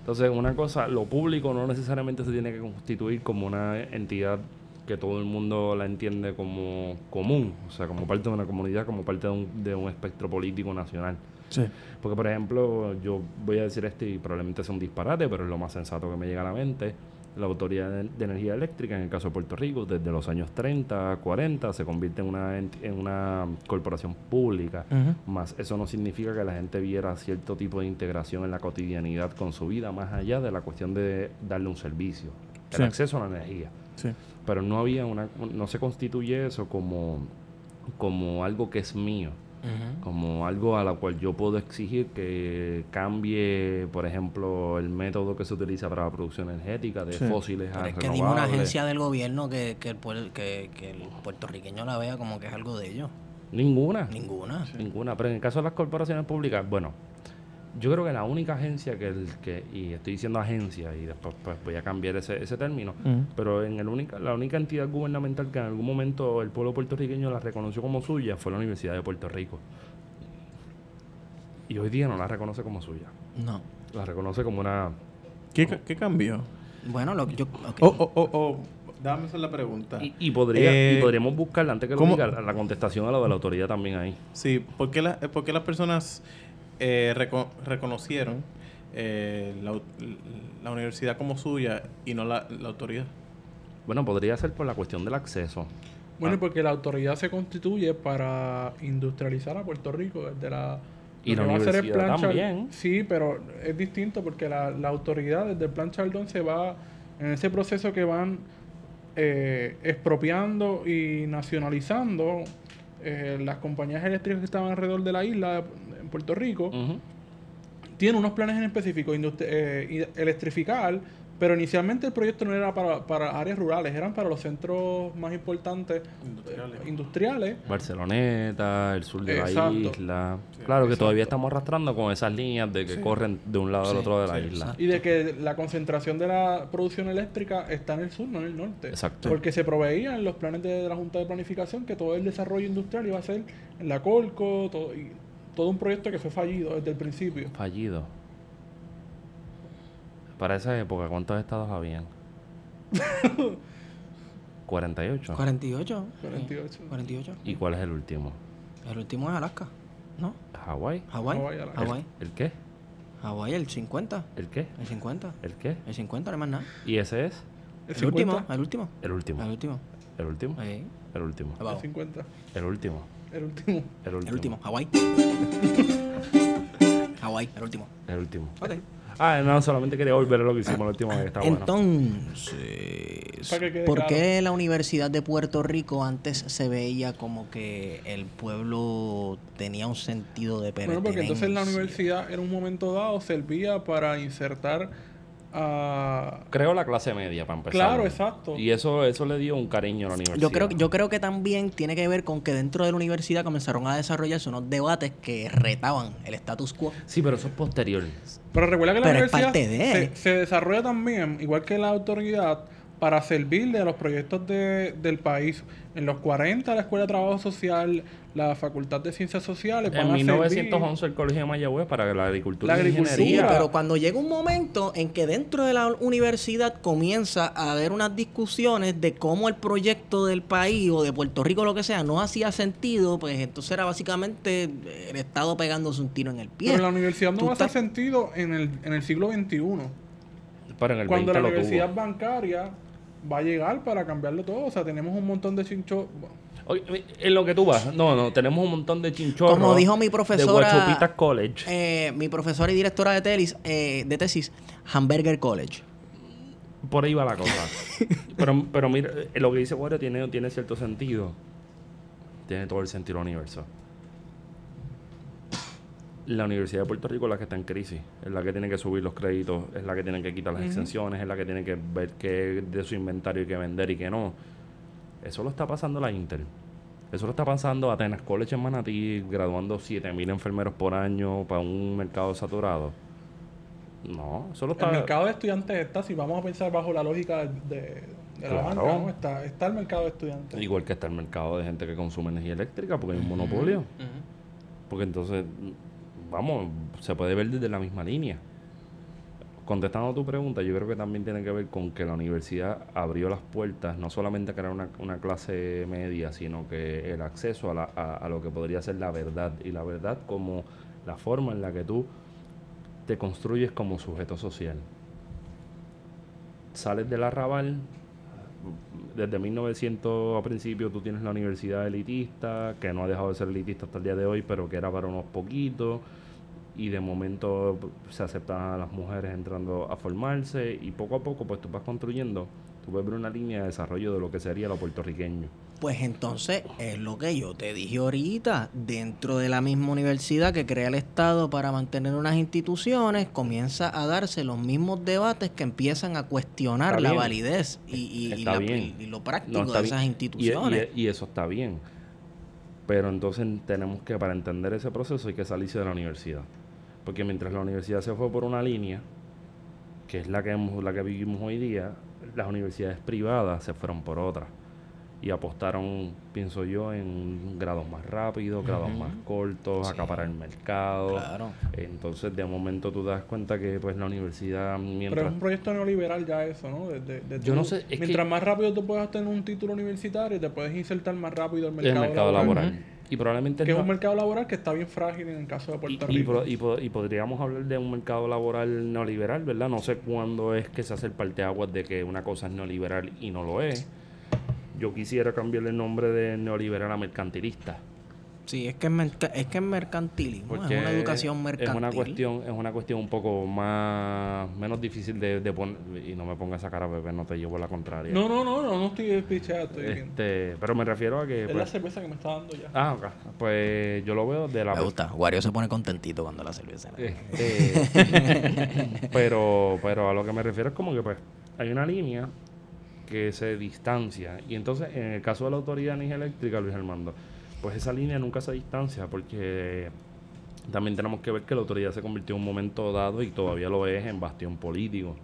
Entonces, una cosa, lo público no necesariamente se tiene que constituir como una entidad que todo el mundo la entiende como común, o sea, como parte de una comunidad, como parte de un, de un espectro político nacional. Sí. Porque, por ejemplo, yo voy a decir esto y probablemente sea un disparate, pero es lo más sensato que me llega a la mente. La Autoridad de Energía Eléctrica, en el caso de Puerto Rico, desde los años 30, 40, se convierte en una, en una corporación pública. Más eso no significa que la gente viera cierto tipo de integración en la cotidianidad con su vida, más allá de la cuestión de darle un servicio, el Sí. acceso a la energía. Sí. Pero no había una, no se constituye eso como, como algo que es mío como algo a la cual yo puedo exigir que cambie, por ejemplo, el método que se utiliza para la producción energética de Sí. fósiles a Pero es que dime una agencia del gobierno que, que, el, puer- que, que el puertorriqueño la vea como que es algo de ellos. Ninguna. Ninguna. Ninguna. Pero en el caso de las corporaciones públicas, bueno, yo creo que la única agencia que, el, que y estoy diciendo agencia y después pues, voy a cambiar ese, ese término, pero en el única, la única entidad gubernamental que en algún momento el pueblo puertorriqueño la reconoció como suya fue la Universidad de Puerto Rico. Y hoy día no la reconoce como suya. No. La reconoce como una... ¿Qué, qué cambió? Bueno, lo que yo. ok. Oh, oh, oh, oh. Dame hacer la pregunta. Y, y podría, Eh, y podríamos buscar, antes que lo diga, la contestación a lo de la autoridad también ahí. Sí, ¿por qué, la- eh, por qué las personas eh, reco- reconocieron eh, la, la universidad como suya y no la, la autoridad? Bueno, podría ser por la cuestión del acceso. Bueno, Ah. porque la autoridad se constituye para industrializar a Puerto Rico desde la... Y lo la que va a hacer el universidad plan también. Sí, pero es distinto porque la, la autoridad desde el plan Chardón se va en ese proceso que van eh, expropiando y nacionalizando eh, las compañías eléctricas que estaban alrededor de la isla en Puerto Rico. Ujú. tiene unos planes en específico, eh, electrificar, pero inicialmente el proyecto no era para, para áreas rurales, eran para los centros más importantes Industriales. eh, industriales. Barceloneta, el sur de la isla. claro que exacto. todavía estamos arrastrando con esas líneas de que Sí. corren de un lado al otro de la sí, isla. exacto. Y de que la concentración de la producción eléctrica está en el sur, no en el norte. Exacto. Porque se proveía en los planes de, la Junta de Planificación que todo el desarrollo industrial iba a ser en la Colco, todo, y todo un proyecto que fue fallido desde el principio. Fallido. Para esa época, ¿cuántos estados habían? 48. 48. 48. 48. ¿Y cuál es el último? El último es Alaska. ¿No? ¿Hawái? Hawái. Hawái. ¿El qué? Hawái, el 50. ¿El qué? El 50. ¿El qué? El 50, no hay más nada. ¿Y ese es? El El, último. 50. El último. El último. El último. El último. Ahí. El último. El Abajo. 50. El último. El último. El último. El último. Hawái. Hawái, el último. El último. Ok. Ah, no, solamente quería volver a lo que hicimos la última vez. Está. Entonces, ¿por qué la Universidad de Puerto Rico antes se veía como que el pueblo tenía un sentido de pertenencia? Bueno, porque entonces la universidad en un momento dado servía para insertar a... Creo la clase media para empezar. Claro, exacto. Y eso, eso le dio un cariño a la universidad. Yo creo, yo creo que también tiene que ver con que dentro de la universidad comenzaron a desarrollarse unos debates que retaban el status quo. Sí, pero eso es posterior. Pero recuerda que la Pero es universidad parte de- se, se desarrolla también, igual que la autoridad, para servirle a los proyectos de- del país. En los 40 la Escuela de Trabajo Social, la Facultad de Ciencias Sociales van En a 1911 el Colegio de Mayagüez para la agricultura La y la agricultura. Sí, pero cuando llega un momento en que dentro de la universidad comienza a haber unas discusiones de cómo el proyecto del país o de Puerto Rico, lo que sea, no hacía sentido, pues entonces era básicamente el Estado pegándose un tiro en el pie. Pero en la universidad no Tú va a hacer estás- sentido en el, en el siglo XXI. Pero en el Cuando 20 la lo universidad tuvo. bancaria va a llegar para cambiarlo todo. O sea, tenemos un montón de chinchos. En lo que tú vas, no, no, tenemos un montón de chinchorros. Como dijo mi De profesora- Guachupitas College. Eh, mi profesora y directora de, telis, eh, de tesis, Hamburger College. Por ahí va la cosa. pero, pero mira, eh, lo que dice Wario tiene, tiene cierto sentido. Tiene todo el sentido del universo. La Universidad de Puerto Rico es la que está en crisis. Es la que tiene que subir los créditos, es la que tiene que quitar las exenciones, es la que tiene que ver qué de su inventario hay que vender y qué no. Eso lo está pasando la Inter. Eso lo está pasando Atenas College en Manatí, graduando 7.000 enfermeros por año para un mercado saturado. No, eso lo está... El mercado de estudiantes está, si vamos a pensar bajo la lógica de, de la banca, ¿no? está, está el mercado de estudiantes. Igual que está el mercado de gente que consume energía eléctrica, porque hay un monopolio. Porque entonces, vamos, se puede ver desde la misma línea. Contestando a tu pregunta, yo creo que también tiene que ver con que la universidad abrió las puertas, no solamente a crear una, una clase media, sino que el acceso a, la- a- lo que podría ser la verdad. Y la verdad como la forma en la que tú te construyes como sujeto social. Sales del arrabal, desde 1900 a principio tú tienes la universidad elitista, que no ha dejado de ser elitista hasta el día de hoy, pero que era para unos poquitos, y de momento se aceptan a las mujeres entrando a formarse, y poco a poco pues tú vas construyendo, tú ves una línea de desarrollo de lo que sería lo puertorriqueño. Pues entonces es lo que yo te dije ahorita, dentro de la misma universidad que crea el Estado para mantener unas instituciones, comienza a darse los mismos debates que empiezan a cuestionar Está la bien. validez y, y- y Está la- bien. y lo práctico de esas instituciones. Y eso está bien. Pero entonces tenemos que, para entender ese proceso, hay que salirse de la universidad. Porque mientras la universidad se fue por una línea, que es la que, hemos- la que vivimos hoy día, las universidades privadas se fueron por otra. Y apostaron, pienso yo, en grados más rápidos, grados más cortos, acaparar el mercado. Claro. Entonces, de momento tú te das cuenta que pues la universidad, Pero mientras... es un proyecto neoliberal ya eso, ¿no? De- de- de Yo no sé, es mientras que- más rápido tú puedas tener un título universitario, te puedes insertar más rápido al el mercado, mercado laboral. laboral. Y probablemente Que es no- un mercado laboral que está bien frágil en el caso de Y, Puerto y Rico. y po- y podríamos hablar de un mercado laboral neoliberal, ¿verdad? No sé cuándo es que se hace el parteaguas de que una cosa es neoliberal y no lo es. Yo quisiera cambiarle el nombre de neoliberal a mercantilista. Sí, es que es, merca- es que es mercantilismo, Porque es una educación mercantil. Es una cuestión, es una cuestión un poco más menos difícil de, de poner. Y no me ponga esa cara, bebé, no te llevo la contraria. No, no, no, no, no estoy pichado, estoy bien. este, pero me refiero a que. Es la pues, cerveza que me está dando ya. ah, ok. Pues yo lo veo de la Me gusta. Wario se pone contentito cuando la cerveza. Este, pero, pero a lo que me refiero es como que pues hay una línea que se distancia. Y entonces, en el caso de la Autoridad Energía Eléctrica, Luis Armando, pues esa línea nunca se distancia porque también tenemos que ver que la autoridad se convirtió en un momento dado y todavía lo es en bastión político.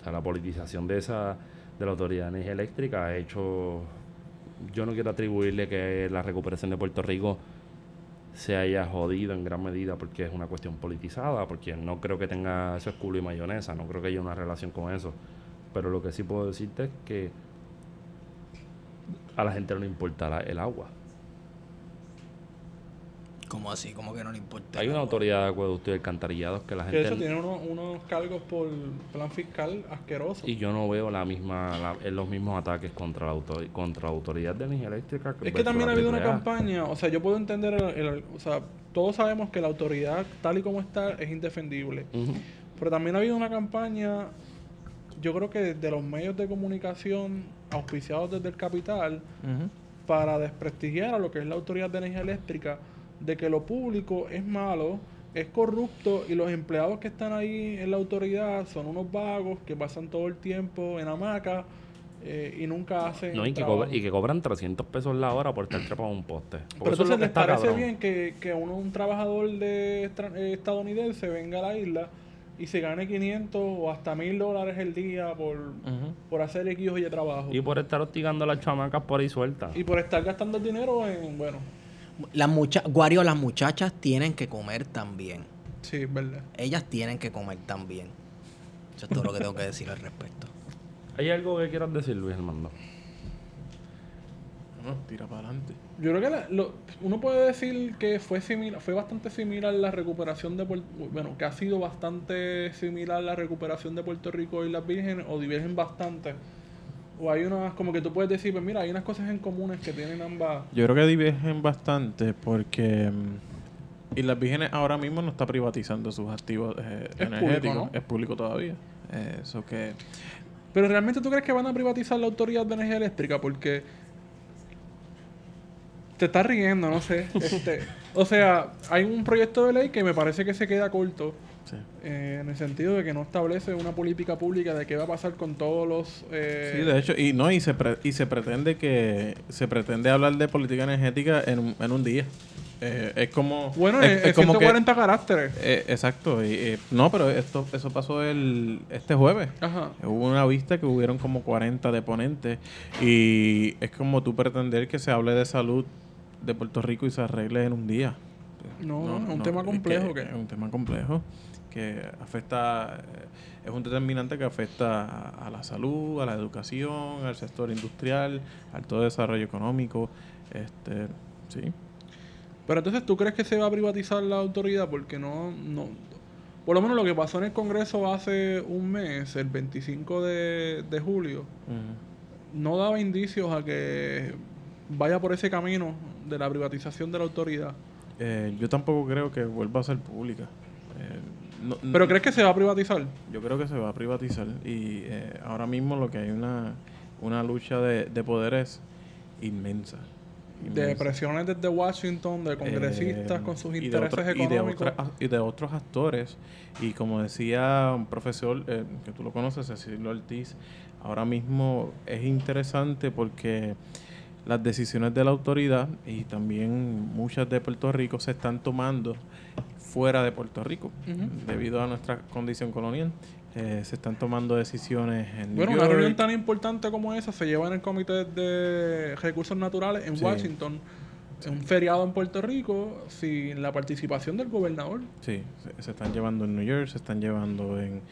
O sea, la politización de esa de la Autoridad de Energía Eléctrica ha hecho... Yo no quiero atribuirle que la recuperación de Puerto Rico se haya jodido en gran medida porque es una cuestión politizada, porque no creo que tenga eso es culo y mayonesa, no creo que haya una relación con eso. Pero lo que sí puedo decirte es que a la gente no le importa la- el agua. ¿Cómo así? ¿Cómo que no le importa? Hay una autoridad de acueducto y alcantarillados que la Que de hecho gente... tiene unos, unos cargos por plan fiscal asquerosos. Y yo no veo la misma la- en los mismos ataques contra la, auto- contra la autoridad de energía eléctrica. Es versus que también la ha habido una AAA. campaña, o sea, yo puedo entender, el- el- o sea, todos sabemos que la autoridad tal y como está es indefendible, Ujú. pero también ha habido una campaña, yo creo que de los medios de comunicación auspiciados desde el capital para desprestigiar a lo que es la autoridad de energía eléctrica, de que lo público es malo, es corrupto y los empleados que están ahí en la autoridad son unos vagos que pasan todo el tiempo en hamaca eh, y nunca hacen No, y, que trabajo. cobra- y que cobran 300 pesos la hora por estar trepado en un poste. Porque Pero es entonces les está parece cabrón. bien que, que uno, un trabajador de eh, estadounidense venga a la isla y se gane 500 o hasta 1000 dólares el día por, por hacer X o Y trabajo. Y por estar hostigando a las chamacas por ahí sueltas. Y por estar gastando el dinero en, bueno, Las mucha Guario, las muchachas tienen que comer también. sí, es verdad. Ellas tienen que comer también. Eso es todo lo que tengo que decir al respecto. ¿Hay algo que quieras decir, Luis Armando? No, tira para adelante. Yo creo que la- lo- uno puede decir que fue similar, fue bastante similar la recuperación de Puerto bueno, que ha sido bastante similar la recuperación de Puerto Rico y las vírgenes, o divergen bastante. O hay unas, como que tú puedes decir, pues mira, hay unas cosas en comunes que tienen ambas. Yo creo que divergen bastante porque mm, Islas Vírgenes ahora mismo no está privatizando sus activos eh, Es energéticos. público, ¿no? Es público todavía. Eh, Eso que... Pero realmente tú crees que van a privatizar la autoridad de energía eléctrica porque te estás riendo, no sé. Este, o sea, hay un proyecto de ley que me parece que se queda corto Sí. eh, en el sentido de que no establece una política pública de qué va a pasar con todos los eh, Sí, de hecho, y no, y se, pre- y se pretende que se pretende hablar de política energética en un, en un día. Eh, es como Bueno, es, en es como que 140 caracteres. exacto, y, eh, no, pero esto eso pasó el este jueves. Ajá. Hubo una vista que hubieron como 40 deponentes y es como tú pretender que se hable de salud de Puerto Rico y se arregle en un día. No, es un tema es complejo que que- Es un tema complejo que afecta, eh, es un determinante que afecta a, a la salud, a la educación, al sector industrial, al todo desarrollo económico. Este, sí. Pero entonces, ¿tú crees que se va a privatizar la autoridad? Porque no, no. Por lo menos lo que pasó en el Congreso hace un mes, el 25 de, de julio, no daba indicios a que vaya por ese camino de la privatización de la autoridad. Eh, yo tampoco creo que vuelva a ser pública. Eh, no- ¿Pero crees que se va a privatizar? Yo creo que se va a privatizar y eh, ahora mismo lo que hay una, una lucha de, de poderes inmensa. De inmensa. presiones desde Washington, de congresistas Eh, con sus y de intereses y de económicos. otra- y de otros actores. Y como decía un profesor eh, que tú lo conoces, Cecilio Ortiz, ahora mismo es interesante porque las decisiones de la autoridad y también muchas de Puerto Rico se están tomando fuera de Puerto Rico debido a nuestra condición colonial. Eh, se están tomando decisiones en New Bueno, una reunión York. tan importante como esa se lleva en el Comité de Recursos Naturales en Sí. Washington, en un feriado en Puerto Rico, sin la participación del gobernador. Sí, se, se están llevando en New York, se están llevando en,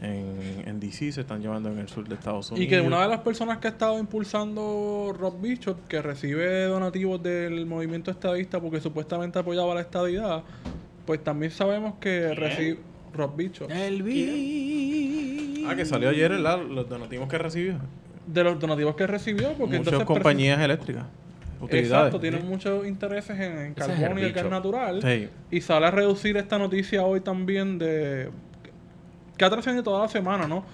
en, en DC, se están llevando en el sur de Estados Unidos. Y que una de las personas que ha estado impulsando Rob Bishop, que recibe donativos del movimiento estadista porque supuestamente apoyaba la estadidad, pues también sabemos que recibe Rob Bishop. El vi. Ah, que salió ayer el, los donativos que recibió. De los donativos que recibió, porque Muchas entonces... compañías eléctricas. Utilidades. Exacto, tienen muchos intereses en, en carbón y el gas bicho. natural. Sí. Y sale a reducir esta noticia hoy también de... Que ha trascendido toda la semana, ¿no?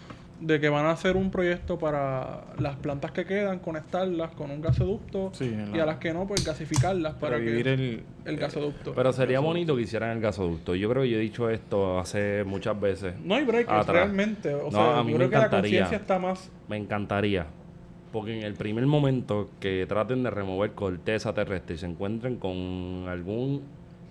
De que van a hacer un proyecto para las plantas que quedan, conectarlas con un gasoducto. Sí, y la- a las que no, pues gasificarlas para Para que vivir el, el gasoducto. Pero sería bonito que hicieran el gasoducto. Yo creo que yo he dicho esto hace muchas veces. No hay break Atrás. realmente. O No, sea, a mí yo me creo que la encantaría. conciencia está más... Me encantaría. Porque en el primer momento que traten de remover corteza terrestre y se encuentren con algún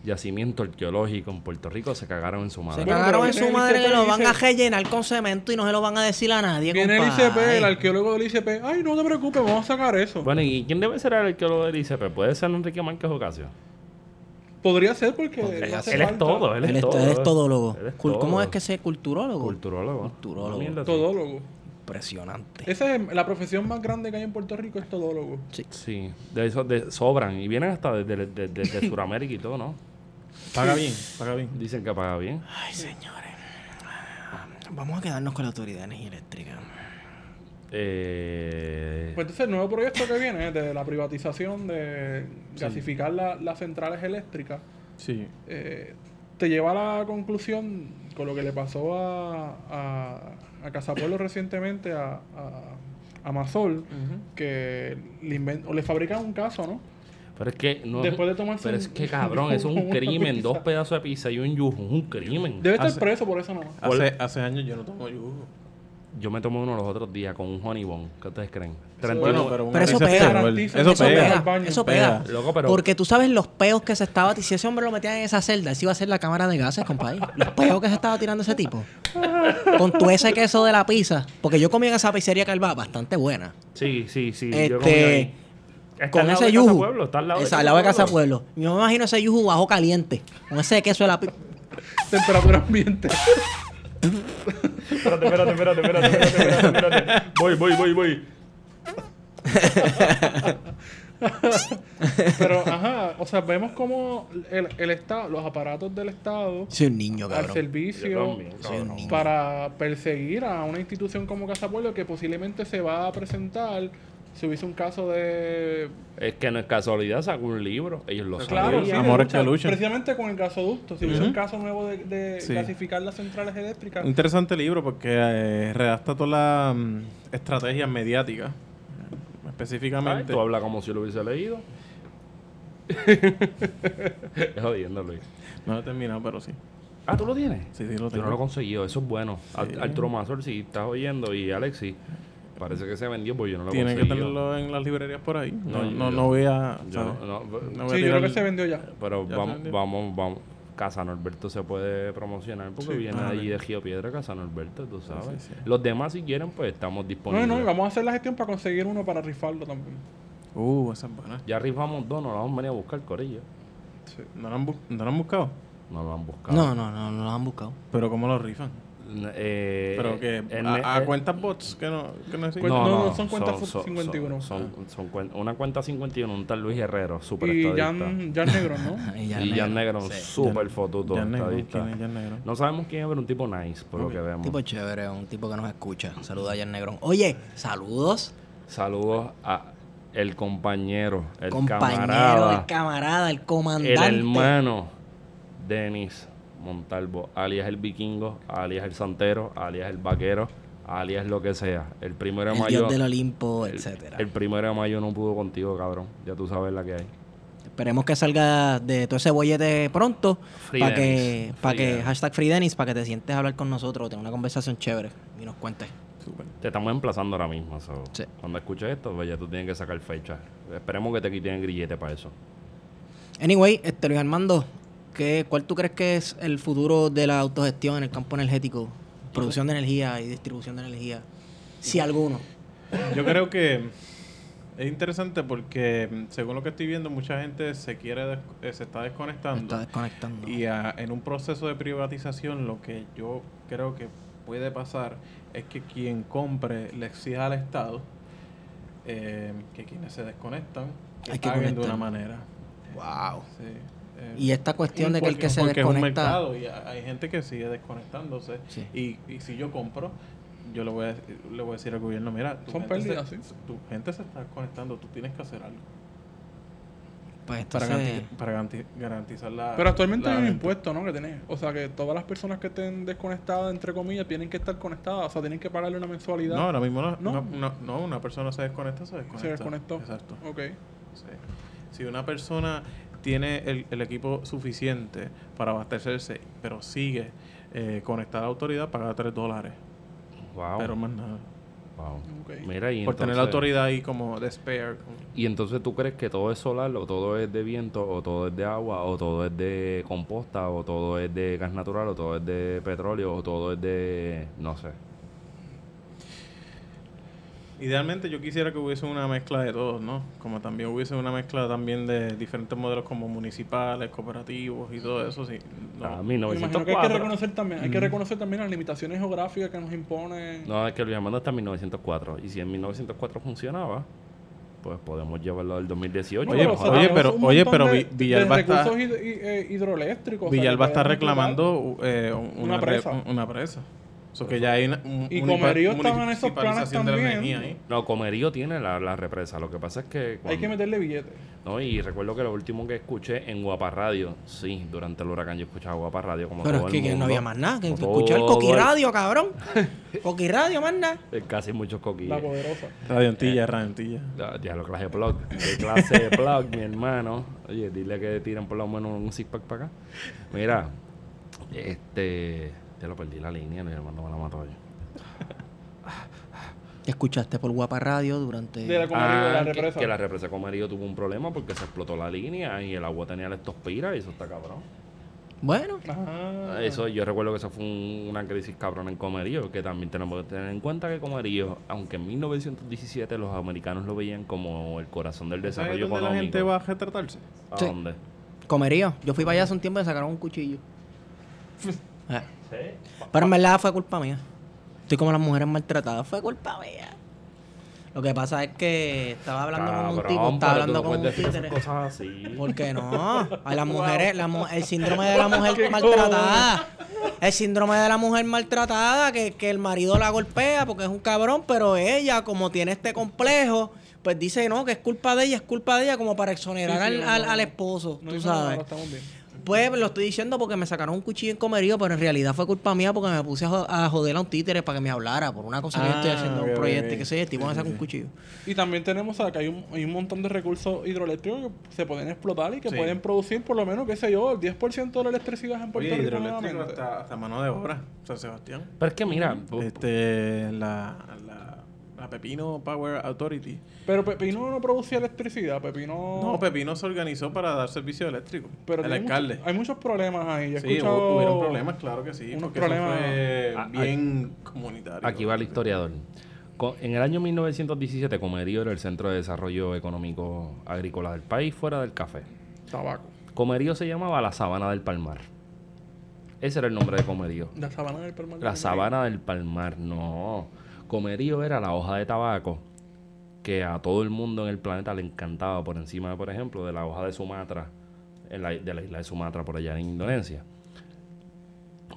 yacimiento arqueológico en Puerto Rico, se cagaron en su Se madre. Bueno, cagaron en su madre, ICP lo van a rellenar con cemento y no se lo van a decir a nadie. Viene el. ICP, el arqueólogo del ICP. Ay, no te preocupes, vamos a sacar eso. Bueno, ¿y quién debe ser el arqueólogo del ICP? ¿Puede ser Enrique Márquez Ocasio? Podría ser porque... Podría Él es todo, él es Él es, todo. él es todólogo. Él es ¿Cómo todo. es que se culturólogo? Culturólogo. Culturólogo. Todólogo. Impresionante. Esa es la profesión más grande que hay en Puerto Rico, es todólogo. Sí, de eso de, sobran. Y vienen hasta desde de, de, de Sudamérica y todo, ¿no? Paga bien, paga bien. Dicen que paga bien. Ay, señores. Vamos a quedarnos con la Autoridad de Energía Eléctrica. Eh, Pues entonces el nuevo proyecto que viene de la privatización de gasificar la- las centrales eléctricas Sí. eh, te lleva a la conclusión con lo que le pasó a, a, a Casapueblo recientemente a, a, a Masol que le, inven- o le fabrican un caso, ¿no? Pero es que no Después de tomarse Pero es que cabrón, eso es un crimen. Dos pedazos de pizza y un yuju. Es un crimen. Debe estar Hace- preso por eso no. Hace, hace años yo no tomo yugo. Yo me tomé uno los otros días con un honey bun. ¿Qué ustedes creen? Eso- Bueno, pero, eso pega. Eso Eso pega. pega. Eso Pega. pega. Loco, pero... Porque tú sabes los peos que se estaba... Si ese hombre lo metía en esa celda, ese iba a ser la cámara de gases, compadre. Los peos que se estaba tirando ese tipo. Con todo ese queso de la pizza. Porque yo comí en esa pizzería Calva bastante buena. Sí, sí, sí. yo comí Este... ahí. Está Con al lado ese yuju. Pueblo, está al lado de al lado de Casa Pueblo. Yo me imagino ese yuju bajo caliente. Con ese queso de la. Temperatura ambiente. Espérate, espérate, espérate, espérate, espérate, espérate, espérate. Voy, voy, voy, voy. Pero, ajá, o sea, vemos como el, el Estado, los aparatos del Estado Soy un niño, al cabrón. Yo servicio también, cabrón. niño. para perseguir a una institución como Casa Pueblo que posiblemente se va a presentar si hubiese un caso de... Es que no es casualidad, sacó un libro. Ellos lo Claro, sí, Amores lucha, que luchan. Precisamente con el gasoducto. Si hubiese un caso nuevo de, de Sí. clasificar las centrales eléctricas. Un interesante libro porque eh, redacta todas las mm, estrategias mediáticas. Ay, Específicamente. Tú hablas como si lo hubiese leído. es jodiendo, Luis. No lo he terminado, pero sí. Ah, ¿tú lo tienes? Sí, sí, lo Yo tengo. no lo he conseguido, eso es bueno. Sí. Arturo Mazor, si estás oyendo, y Alexi, parece que se vendió, pues yo no lo Tiene que tenerlo en las librerías por ahí. No, No, no, yo- no voy a. Yo ¿sabes? no- no, No voy a sí, yo creo que se vendió ya. pero Ya vamos, vendió. vamos, vamos. Casa Norberto se puede promocionar porque Sí. viene Ah, allí ok. de Gio Piedra, Casa Norberto, tú sabes. sí, sí. Los demás, si quieren, pues estamos No, disponibles. no, y vamos a hacer la gestión para conseguir uno para rifarlo también. Uh, esa es buena. Ya rifamos dos, no la vamos a venir a buscar, Corillo. Sí. ¿No lo han, bu- no lo han buscado? No lo han buscado. No, no, no, no lo han buscado. Pero ¿cómo lo rifan? Eh, Pero que a, eh, cuentas bots que no, que no existen. Cuen- no, no, son cuentas 51. Son, son cuen- una cuenta 51, un tal Luis Herrero, super Y estadista. Jan, Jan Negro, ¿no? Y y Jan Negro, un Sí. super fotuto Ya negro, estadista. ¿quién es Jan Negro? No sabemos quién es, pero un tipo nice, por lo que vemos. tipo chévere, un tipo que nos escucha. Saluda a Jan Negrón. Oye, saludos. Saludos a el compañero, el compañero, camarada, el camarada, el comandante. el hermano, Denis Montalvo, alias el vikingo, alias el santero, alias el vaquero, alias lo que sea. El primero de el mayo. dios del Olimpo, el, etcétera. el primero de mayo no pudo contigo, cabrón. Ya tú sabes la que hay. Esperemos que salga de todo ese bollete pronto. Free Para que, para que, hashtag Free Dennis, para que te sientes a hablar con nosotros, tener una conversación chévere y nos cuentes. Súper. Te estamos emplazando ahora mismo. so, Sí. Cuando escuches esto, pues ya tú tienes que sacar fecha. Esperemos que te quiten el grillete para eso. Anyway, este Luis Armando, ¿qué, ¿cuál tú crees que es el futuro de la autogestión en el campo energético? Producción de energía y distribución de energía. Si alguno. Yo creo que es interesante porque según lo que estoy viendo mucha gente se quiere eh, se está desconectando Está desconectando. y ah, en un proceso de privatización lo que yo creo que puede pasar es que quien compre le exija al Estado eh, que quienes se desconectan que Hay que paguen de una manera. Wow. Sí, eh, Y esta cuestión de que el que se es un desconecta. mercado y ha- hay gente que sigue desconectándose Sí. y, y si yo compro yo le voy a, le voy a decir al gobierno mira tu Son gente se- pérdidas, sí. tu gente se está desconectando tú tienes que hacer algo Pues para, para garanti- garantizar la Pero actualmente la hay un venta. impuesto, ¿no? Que tiene. O sea, que todas las personas que estén desconectadas, entre comillas, tienen que estar conectadas. O sea, tienen que pagarle una mensualidad. no ahora mismo no, No. no, no, no, una persona se desconecta se desconecta Se desconectó. exacto Ok. Sí. Si una persona tiene el, el equipo suficiente para abastecerse, pero sigue eh, conectada a la autoridad, paga 3 dólares. Wow. Pero más nada. wow. Ok. Mira, y Por tener la autoridad ahí como de spare. como- Y entonces tú crees que todo es solar, o todo es de viento, o todo es de agua, o todo es de composta, o todo es de gas natural, o todo es de petróleo, o todo es de. no sé. Idealmente yo quisiera que hubiese una mezcla de todos, ¿no? Como también hubiese una mezcla también de diferentes modelos como municipales, cooperativos y todo eso. Sí. No. A Me imagino que hay que 1904. reconocer también, hay que reconocer también las limitaciones geográficas que nos imponen. No, es que Luis Armando está en 1904. Y si en 1904 funcionaba, pues podemos llevarlo al 2018. Oye, no o sea, jodas. oye, pero- oye, pero de- Villalba de está- recursos eh, hidroeléctricos. o sea, Villalba está reclamando eh, un- Una una, re- presa. un- una presa. Que ya hay una, un- Y Comerío estaban en esos planes de también. No, Comerío tiene la, la represa. Lo que pasa es que. Hay que meterle billetes. No, y recuerdo que lo último que escuché en Guapa Radio, sí, durante el huracán yo escuchaba Guapa Radio como pero todo es que, el que mundo. no había más nada. Que escuchar Coqui el- Radio, cabrón. Coqui Radio, más nada. Eh, Casi muchos coquillos. La poderosa. Radio Antilla, Radio Antilla. Ya, lo clase de plug. ¿Qué clase de plug, mi hermano? Oye, dile que tiren por lo menos un six pack para acá. Mira, este. Ya lo perdí la línea, mi hermano me la mató yo. ¿Qué escuchaste por Guapa Radio durante...? De la comería de la Ah, que- represa. Que, la represa Comerío tuvo un problema porque se explotó la línea y el agua tenía leptospira y eso está cabrón. Bueno, Ajá. Eso yo recuerdo que eso fue un- una crisis cabrón en Comerío, que también tenemos que tener en cuenta que Comerío, aunque en 1917 los americanos lo veían como el corazón del ¿Sabes desarrollo dónde la económico. gente va a retratarse? ¿A Sí. dónde? comerío. Yo fui para allá hace un tiempo y me sacaron un cuchillo. Pero en verdad fue culpa mía. Estoy como las mujeres maltratadas. Fue culpa mía. Lo que pasa es que estaba hablando con un tipo, estaba hablando no con un títere. cosas así. ¿Por qué no? A las mujeres, la mu- el síndrome de la mujer maltratada. El síndrome de la mujer maltratada, que, que el marido la golpea porque es un cabrón, pero ella, como tiene este complejo, pues dice no, que es culpa de ella, es culpa de ella, como para exonerar Sí, sí, al, no, al- no. al esposo, No tú hizo nada, sabes. estamos bien. Pues lo estoy diciendo porque me sacaron un cuchillo en comerío, pero en realidad fue culpa mía porque me puse a, jo- a joder a un títere para que me hablara por una cosa que yo estoy Ah, haciendo, un proyecto ok. y que sé, tipo me saca un cuchillo. Y también tenemos acá hay un, hay un montón de recursos hidroeléctricos que se pueden explotar y que Sí. pueden producir por lo menos, qué sé yo, el 10% de la electricidad en Puerto Oye, Rico. hidroeléctrico hasta, hasta mano de obra, San Sebastián. Pero es que mira, Este, la, la, Pepino Power Authority. Pero Pepino no producía electricidad, Pepino... No, Pepino se organizó para dar servicio eléctrico. pero el mucho- alcalde. hay muchos problemas ahí. Yo Sí, escuchado- hubo- hubieron problemas, claro que sí. unos porque problemas- eso fue Ah, bien comunitario. aquí va el historiador. En el año 1917, Comerío era el centro de desarrollo económico agrícola del país, fuera del café. Tabaco. Comerío se llamaba la Sabana del Palmar. Ese era el nombre de Comerío. La sabana del Palmar. La Sabana del Palmar, no. Comerío era la hoja de tabaco que a todo el mundo en el planeta le encantaba por encima, por ejemplo, de la hoja de Sumatra, de la isla de Sumatra por allá en Indonesia.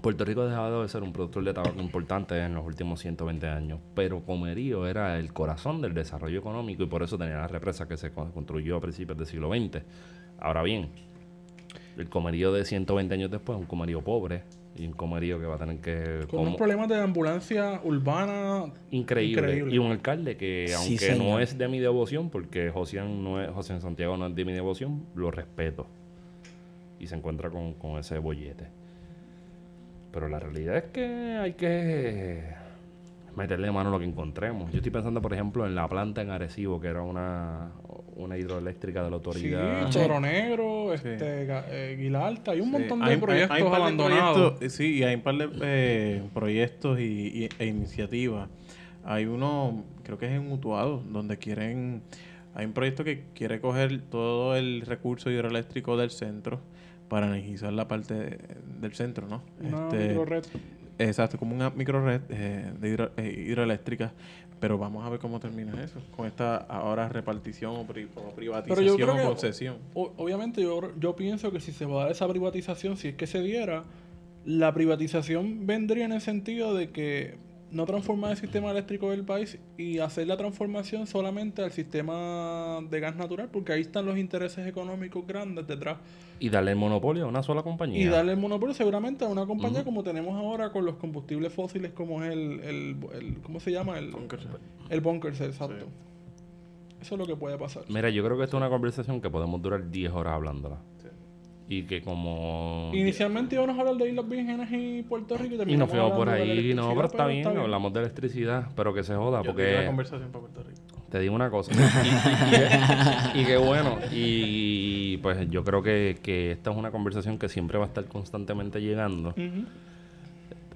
Puerto Rico ha dejado de ser un productor de tabaco importante en los últimos 120 años, pero Comerío era el corazón del desarrollo económico y por eso tenía la represa que se con- construyó a principios del siglo XX. Ahora bien, el comerío de 120 años después es un comerío pobre y un comerío que va a tener que... Con como- unos problemas de ambulancia urbana increíble. Increíble. Y un alcalde que, Sí, aunque no es de mi devoción, porque José no es, José Santiago no es de mi devoción, lo respeto. Y se encuentra con, con ese bollete. Pero la realidad es que hay que meterle mano a lo que encontremos. Yo estoy pensando, por ejemplo, en la planta en Arecibo, que era una, una hidroeléctrica de la Sí, autoridad. Choro Negro, este, eh, Guilalta, hay un Sí, montón de hay- proyectos hay de abandonados. proyectos, sí, y hay un par de eh, proyectos y, y- e iniciativas. Hay uno, creo que es en Utuado, donde quieren... Hay un proyecto que quiere coger todo el recurso hidroeléctrico del centro para energizar la parte de- del centro, ¿no? Una Este. Exacto, como una microred eh, de hidro- eh, hidroeléctrica. Pero vamos a ver cómo termina eso. Con esta ahora repartición o, pri- o privatización Pero yo creo o que- concesión. O- obviamente yo, yo pienso que si se va a dar esa privatización, si es que se diera, la privatización vendría en el sentido de que no transformar el sistema eléctrico del país y hacer la transformación solamente al sistema de gas natural, porque ahí están los intereses económicos grandes detrás. Y darle el monopolio a una sola compañía. Y darle el monopolio seguramente a una compañía como tenemos ahora con los combustibles fósiles, como es el, el, el- ¿cómo se llama? El, el bunker, exacto. Eso es lo que puede pasar. Mira, yo creo que esta es una conversación que podemos durar 10 horas hablándola. Y que como... Inicialmente íbamos a hablar de Islas Vírgenes y Puerto Rico y Y terminamos nos fuimos por ahí, no, pero está bien, hablamos de electricidad, pero que se joda, Yo tengo una porque conversación para Puerto Rico. te digo una cosa. Y, y- y- y qué bueno, y, pues yo creo que, que esta es una conversación que siempre va a estar constantemente llegando. Ujú.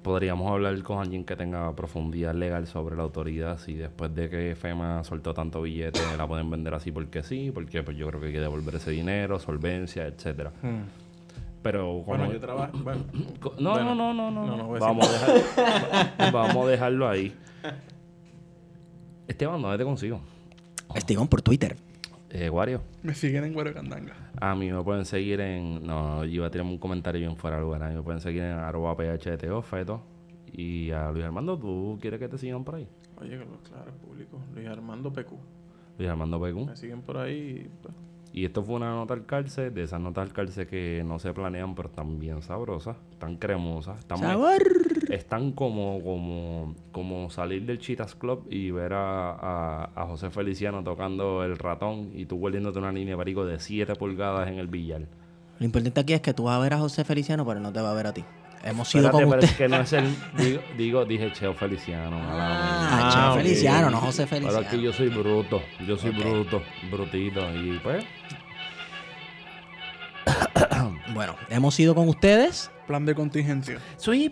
Podríamos hablar con alguien que tenga profundidad legal sobre la autoridad, si después de que FEMA soltó tanto billete la pueden vender así porque sí, porque pues yo creo que hay que devolver ese dinero, solvencia, etcétera. Pero como- Bueno, yo trabajo. Bueno, No, Bueno, no, no, no, no. no, no voy a vamos, a dejar- vamos a dejarlo ahí. Esteban, ¿dónde te consigo? Estigón por Twitter. Eh, Wario. Me siguen en Huerocandanga. A mí me pueden seguir en. No, yo iba a tirarme un comentario bien fuera de lugar. A mí me pueden seguir en arroba PHTO, feto. Y a Luis Armando, ¿tú quieres que te sigan por ahí? oye, claro, público. Luis Armando PQ. Luis Armando PQ. Me siguen por ahí. pues, Y esto fue una nota al cárcel, de esas notas al cárcel que no se planean, pero están bien sabrosas, están cremosas, están, muy- Sabor. están como, como, como salir del Cheetahs Club y ver a, a, a José Feliciano tocando el ratón y tú volviéndote una línea de perico de 7 pulgadas en el billar. Lo importante aquí es que tú vas a ver a José Feliciano, pero no te va a ver a ti. Hemos sido Espérate, con pero es usted. que no es el. Digo, digo dije Cheo Feliciano. Ah, Ah, Cheo ok. Feliciano, no José Pero Feliciano. es que yo soy bruto. Yo soy bruto. Brutito. Y pues. Bueno, hemos ido con ustedes. Plan de contingencia. Soy